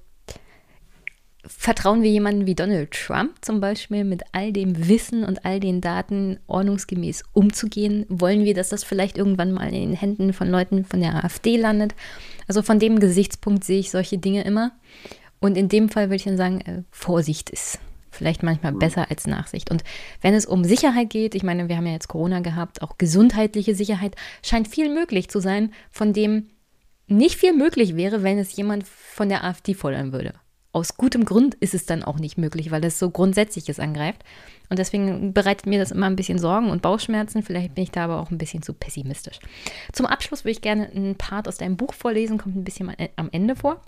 Vertrauen wir jemanden wie Donald Trump zum Beispiel mit all dem Wissen und all den Daten ordnungsgemäß umzugehen? Wollen wir, dass das vielleicht irgendwann mal in den Händen von Leuten von der AfD landet? Also von dem Gesichtspunkt sehe ich solche Dinge immer. Und in dem Fall würde ich dann sagen, äh, Vorsicht ist vielleicht manchmal mhm. besser als Nachsicht. Und wenn es um Sicherheit geht, ich meine, wir haben ja jetzt Corona gehabt, auch gesundheitliche Sicherheit scheint viel möglich zu sein, von dem nicht viel möglich wäre, wenn es jemand von der AfD fordern würde. Aus gutem Grund ist es dann auch nicht möglich, weil es so Grundsätzliches angreift. Und deswegen bereitet mir das immer ein bisschen Sorgen und Bauchschmerzen. Vielleicht bin ich da aber auch ein bisschen zu pessimistisch. Zum Abschluss würde ich gerne einen Part aus deinem Buch vorlesen, kommt ein bisschen am Ende vor.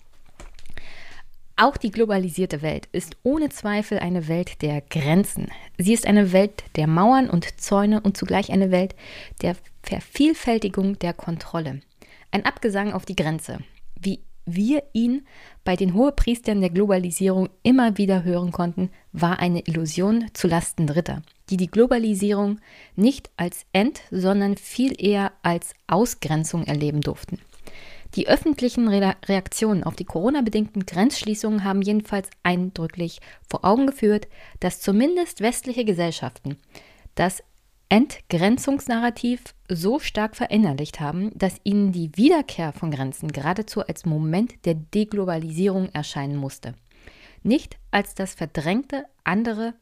Auch die globalisierte Welt ist ohne Zweifel eine Welt der Grenzen. Sie ist eine Welt der Mauern und Zäune und zugleich eine Welt der Vervielfältigung der Kontrolle. Ein Abgesang auf die Grenze, wie wir ihn bei den Hohepriestern der Globalisierung immer wieder hören konnten, war eine Illusion zu Lasten Dritter, die die Globalisierung nicht als End, sondern viel eher als Ausgrenzung erleben durften. Die öffentlichen Re Reaktionen auf die Corona-bedingten Grenzschließungen haben jedenfalls eindrücklich vor Augen geführt, dass zumindest westliche Gesellschaften das Entgrenzungsnarrativ so stark verinnerlicht haben, dass ihnen die Wiederkehr von Grenzen geradezu als Moment der Deglobalisierung erscheinen musste. Nicht als das verdrängte andere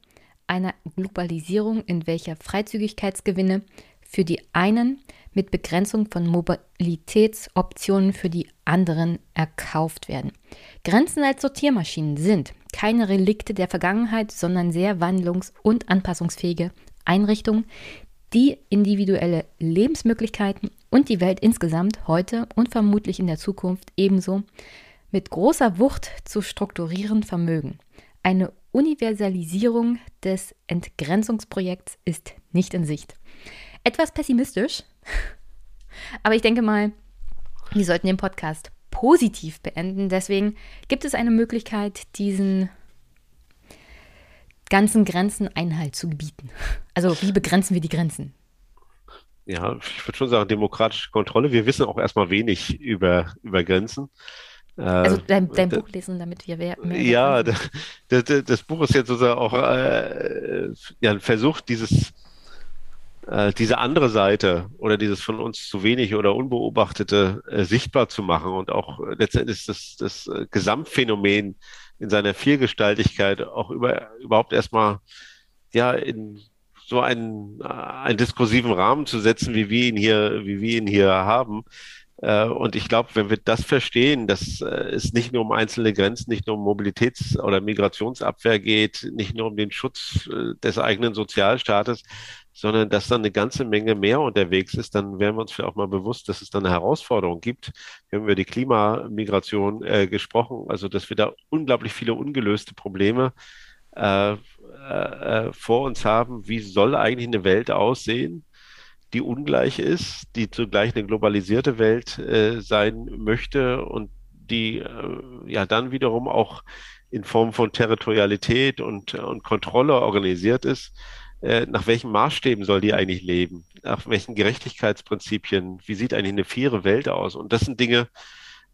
einer Globalisierung, in welcher Freizügigkeitsgewinne für die einen mit Begrenzung von Mobilitätsoptionen für die anderen erkauft werden. Grenzen als Sortiermaschinen sind keine Relikte der Vergangenheit, sondern sehr wandlungs- und anpassungsfähige Einrichtungen, die individuelle Lebensmöglichkeiten und die Welt insgesamt heute und vermutlich in der Zukunft ebenso mit großer Wucht zu strukturieren vermögen. Eine Universalisierung des Entgrenzungsprojekts ist nicht in Sicht. Etwas pessimistisch, aber ich denke mal, wir sollten den Podcast positiv beenden. Deswegen gibt es eine Möglichkeit, diesen ganzen Grenzen Einhalt zu gebieten. Also wie begrenzen wir die Grenzen? Ja, ich würde schon sagen, demokratische Kontrolle. Wir wissen auch erstmal wenig über, über Grenzen. Also äh, dein, dein Buch lesen, damit wir mehr. ja, das, das, Buch ist jetzt sozusagen auch äh, ja, ein Versuch, dieses äh, diese andere Seite oder dieses von uns zu wenig oder unbeobachtete äh, sichtbar zu machen und auch äh, letztendlich das, das äh, Gesamtphänomen in seiner Vielgestaltigkeit auch über, überhaupt erstmal ja in so einen, äh, einen diskursiven Rahmen zu setzen, wie wir ihn hier, wie wir ihn hier haben. Äh, und ich glaube, wenn wir das verstehen, dass es nicht nur um einzelne Grenzen, nicht nur um Mobilitäts- oder Migrationsabwehr geht, nicht nur um den Schutz des eigenen Sozialstaates, sondern dass dann eine ganze Menge mehr unterwegs ist, dann werden wir uns auch mal bewusst, dass es dann eine Herausforderung gibt. Wir haben über die Klimamigration äh, gesprochen, also dass wir da unglaublich viele ungelöste Probleme äh, äh, vor uns haben. Wie soll eigentlich eine Welt aussehen, die ungleich ist, die zugleich eine globalisierte Welt äh, sein möchte und die äh, ja dann wiederum auch in Form von Territorialität und, und Kontrolle organisiert ist? Äh, nach welchen Maßstäben soll die eigentlich leben? Nach welchen Gerechtigkeitsprinzipien? Wie sieht eigentlich eine faire Welt aus? Und das sind Dinge,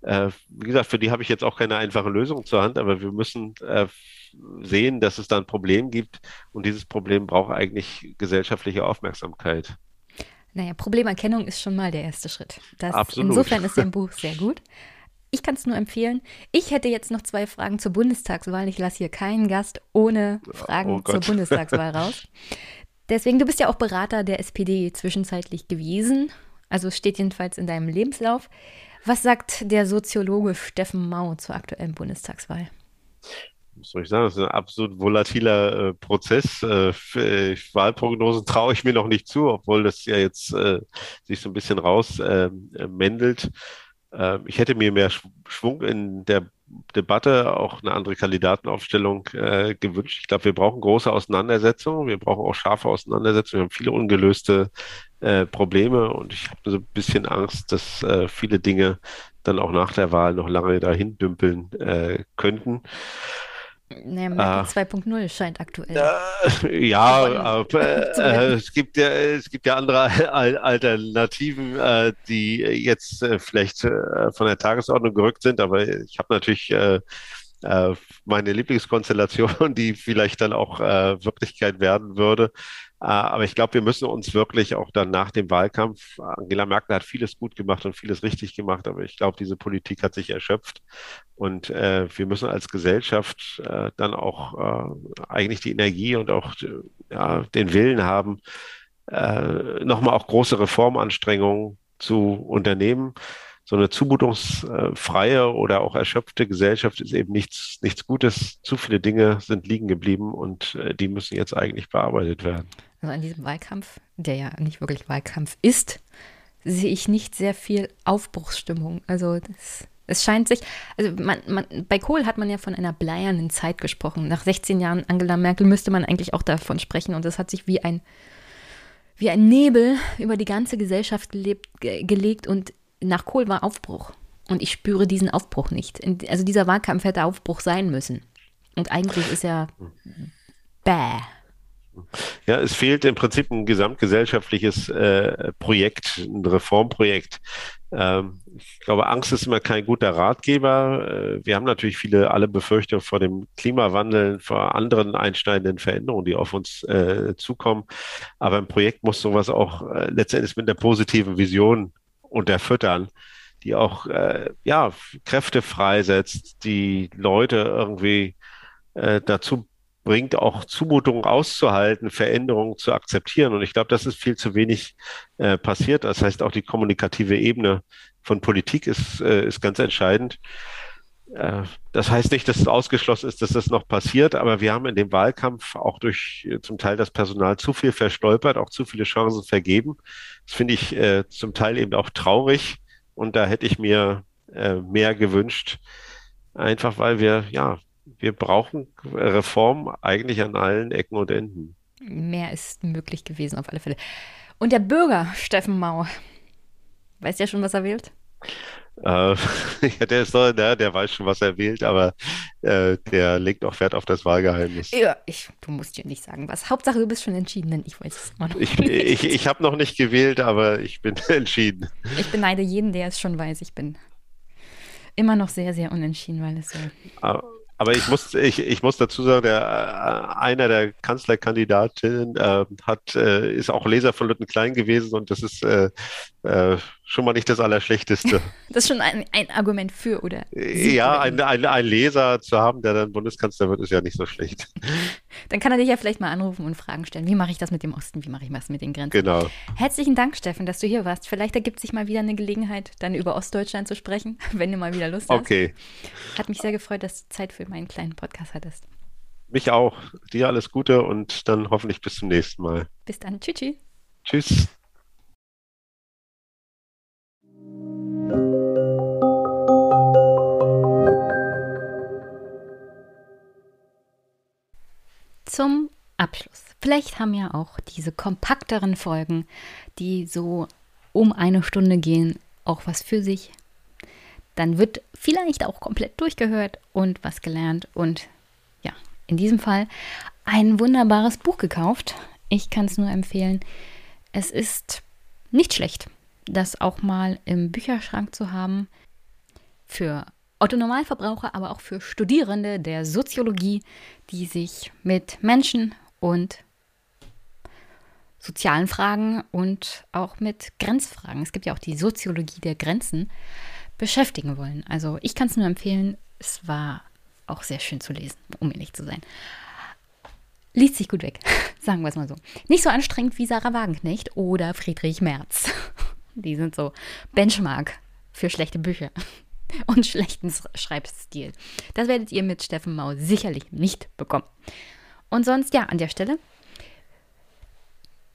äh, wie gesagt, für die habe ich jetzt auch keine einfache Lösung zur Hand, aber wir müssen äh, sehen, dass es da ein Problem gibt und dieses Problem braucht eigentlich gesellschaftliche Aufmerksamkeit. Naja, Problemerkennung ist schon mal der erste Schritt. Das, Absolut. Insofern ist Ihr Buch sehr gut. Ich kann es nur empfehlen. Ich hätte jetzt noch zwei Fragen zur Bundestagswahl. Ich lasse hier keinen Gast ohne Fragen oh zur Bundestagswahl raus. Deswegen, du bist ja auch Berater der SPD zwischenzeitlich gewesen. Also steht jedenfalls in deinem Lebenslauf. Was sagt der Soziologe Steffen Mau zur aktuellen Bundestagswahl? was soll ich sagen, das ist ein absolut volatiler äh, Prozess. Äh, äh Wahlprognosen traue ich mir noch nicht zu, obwohl das ja jetzt äh, sich so ein bisschen rausmändelt. Äh, ich hätte mir mehr Schwung in der Debatte, auch eine andere Kandidatenaufstellung äh, gewünscht. Ich glaube, wir brauchen große Auseinandersetzungen, wir brauchen auch scharfe Auseinandersetzungen, wir haben viele ungelöste äh, Probleme und ich habe so ein bisschen Angst, dass äh, viele Dinge dann auch nach der Wahl noch lange dahin dümpeln äh, könnten. Naja, Merkel äh, 2.0 scheint aktuell. Äh, ja, aber, äh, es, gibt ja, es gibt ja andere Alternativen, äh, die jetzt äh, vielleicht äh, von der Tagesordnung gerückt sind, aber ich habe natürlich meine Lieblingskonstellation, die vielleicht dann auch Wirklichkeit werden würde. Äh, aber ich glaube, wir müssen uns wirklich auch dann nach dem Wahlkampf, Angela Merkel hat vieles gut gemacht und vieles richtig gemacht, aber ich glaube, diese Politik hat sich erschöpft. Und äh, wir müssen als Gesellschaft äh, dann auch äh, eigentlich die Energie und auch ja, den Willen haben, äh, nochmal auch große Reformanstrengungen zu unternehmen so eine zumutungsfreie oder auch erschöpfte Gesellschaft ist eben nichts, nichts Gutes. Zu viele Dinge sind liegen geblieben und äh, die müssen jetzt eigentlich bearbeitet werden. Also an diesem Wahlkampf, der ja nicht wirklich Wahlkampf ist, sehe ich nicht sehr viel Aufbruchsstimmung. Also das, es scheint sich, also man, man, bei Kohl hat man ja von einer bleiernen Zeit gesprochen. Nach 16 Jahren Angela Merkel müsste man eigentlich auch davon sprechen und es hat sich wie ein, wie ein Nebel über die ganze Gesellschaft gelebt, ge gelegt und nach Kohl war Aufbruch. Und ich spüre diesen Aufbruch nicht. Also dieser Wahlkampf hätte Aufbruch sein müssen. Und eigentlich ist er bäh. Ja, es fehlt im Prinzip ein gesamtgesellschaftliches äh, Projekt, ein Reformprojekt. Ähm, ich glaube, Angst ist immer kein guter Ratgeber. Äh, wir haben natürlich viele, alle Befürchtungen vor dem Klimawandel, vor anderen einschneidenden Veränderungen, die auf uns äh, zukommen. Aber ein Projekt muss sowas auch äh, letztendlich mit einer positiven Vision unterfüttern, die auch äh, ja, Kräfte freisetzt, die Leute irgendwie dazu bringt, auch Zumutungen auszuhalten, Veränderungen zu akzeptieren. Und ich glaube, das ist viel zu wenig äh, passiert. Das heißt, auch die kommunikative Ebene von Politik ist, äh, ist ganz entscheidend. Äh, das heißt nicht, dass es ausgeschlossen ist, dass das noch passiert, aber wir haben in dem Wahlkampf auch durch äh, zum Teil das Personal zu viel verstolpert, auch zu viele Chancen vergeben. Das finde ich äh, zum Teil eben auch traurig und da hätte ich mir äh, mehr gewünscht, einfach weil wir ja wir brauchen Reform eigentlich an allen Ecken und Enden. Mehr ist möglich gewesen, auf alle Fälle. Und der Bürger, Steffen Mau, weiß der schon, was er wählt? Äh, ja, der ist doch, der, der weiß schon, was er wählt, aber äh, der legt auch Wert auf das Wahlgeheimnis. Ja, ich, du musst dir nicht sagen, was. Hauptsache, du bist schon entschieden, denn ich weiß es immer noch ich, nicht. Ich, ich habe noch nicht gewählt, aber ich bin entschieden. Ich beneide jeden, der es schon weiß. Ich bin immer noch sehr, sehr unentschieden, weil es so. Aber aber ich muss, ich, ich muss dazu sagen, der, äh, einer der Kanzlerkandidatinnen äh, hat, äh, ist auch Leser von Lütten Klein gewesen und das ist äh, äh, schon mal nicht das Allerschlechteste. Das ist schon ein, ein Argument für, oder? Ja, ein, ein, ein Leser zu haben, der dann Bundeskanzler wird, ist ja nicht so schlecht. Dann kann er dich ja vielleicht mal anrufen und Fragen stellen. Wie mache ich das mit dem Osten? Wie mache ich das mit den Grenzen? Genau. Herzlichen Dank, Steffen, dass du hier warst. Vielleicht ergibt sich mal wieder eine Gelegenheit, dann über Ostdeutschland zu sprechen, wenn du mal wieder Lust hast. Okay. Hat mich sehr gefreut, dass du Zeit für meinen kleinen Podcast hattest. Mich auch. Dir alles Gute und dann hoffentlich bis zum nächsten Mal. Bis dann. Tschüss. Tschüss. Zum Abschluss. Vielleicht haben ja auch diese kompakteren Folgen, die so um eine Stunde gehen, auch was für sich. Dann wird vielleicht auch komplett durchgehört und was gelernt und ja, in diesem Fall ein wunderbares Buch gekauft. Ich kann es nur empfehlen. Es ist nicht schlecht das auch mal im Bücherschrank zu haben. Für Otto Normalverbraucher, aber auch für Studierende der Soziologie, die sich mit Menschen und sozialen Fragen und auch mit Grenzfragen, es gibt ja auch die Soziologie der Grenzen, beschäftigen wollen. Also ich kann es nur empfehlen, es war auch sehr schön zu lesen, um ehrlich zu sein. Liest sich gut weg, sagen wir es mal so. Nicht so anstrengend wie Sarah Wagenknecht oder Friedrich Merz. Die sind so Benchmark für schlechte Bücher und schlechten Schreibstil. Das werdet ihr mit Steffen Mau sicherlich nicht bekommen. Und sonst, ja, an der Stelle.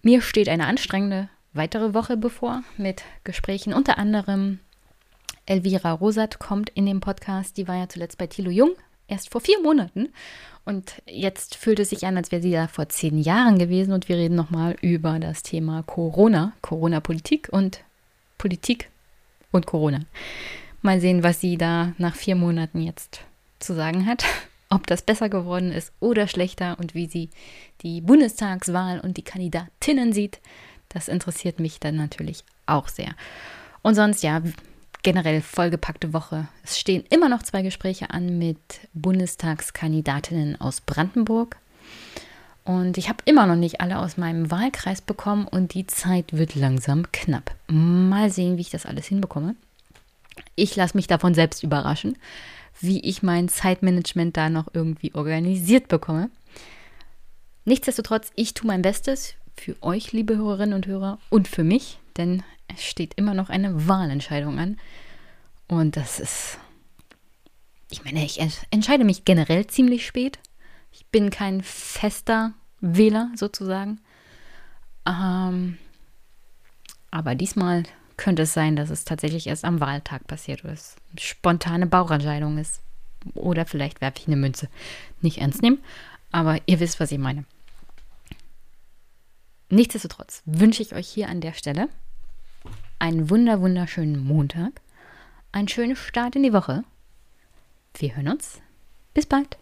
Mir steht eine anstrengende weitere Woche bevor mit Gesprächen. Unter anderem Elvira Rosat kommt in den Podcast. Die war ja zuletzt bei Thilo Jung, erst vor vier Monaten. Und jetzt fühlt es sich an, als wäre sie da vor zehn Jahren gewesen. Und wir reden nochmal über das Thema Corona, Corona-Politik und Politik und Corona. Mal sehen, was sie da nach vier Monaten jetzt zu sagen hat. Ob das besser geworden ist oder schlechter und wie sie die Bundestagswahl und die Kandidatinnen sieht, das interessiert mich dann natürlich auch sehr. Und sonst, ja, generell vollgepackte Woche. Es stehen immer noch zwei Gespräche an mit Bundestagskandidatinnen aus Brandenburg. Und ich habe immer noch nicht alle aus meinem Wahlkreis bekommen und die Zeit wird langsam knapp. Mal sehen, wie ich das alles hinbekomme. Ich lasse mich davon selbst überraschen, wie ich mein Zeitmanagement da noch irgendwie organisiert bekomme. Nichtsdestotrotz, ich tue mein Bestes für euch, liebe Hörerinnen und Hörer, und für mich, denn es steht immer noch eine Wahlentscheidung an. Und das ist. Ich meine, ich entscheide mich generell ziemlich spät. Ich bin kein fester Wähler sozusagen. Ähm, aber diesmal könnte es sein, dass es tatsächlich erst am Wahltag passiert oder es spontane Bauchentscheidung ist. Oder vielleicht werfe ich eine Münze. Nicht ernst nehmen, aber ihr wisst, was ich meine. Nichtsdestotrotz wünsche ich euch hier an der Stelle einen wunder wunderschönen Montag, einen schönen Start in die Woche. Wir hören uns. Bis bald.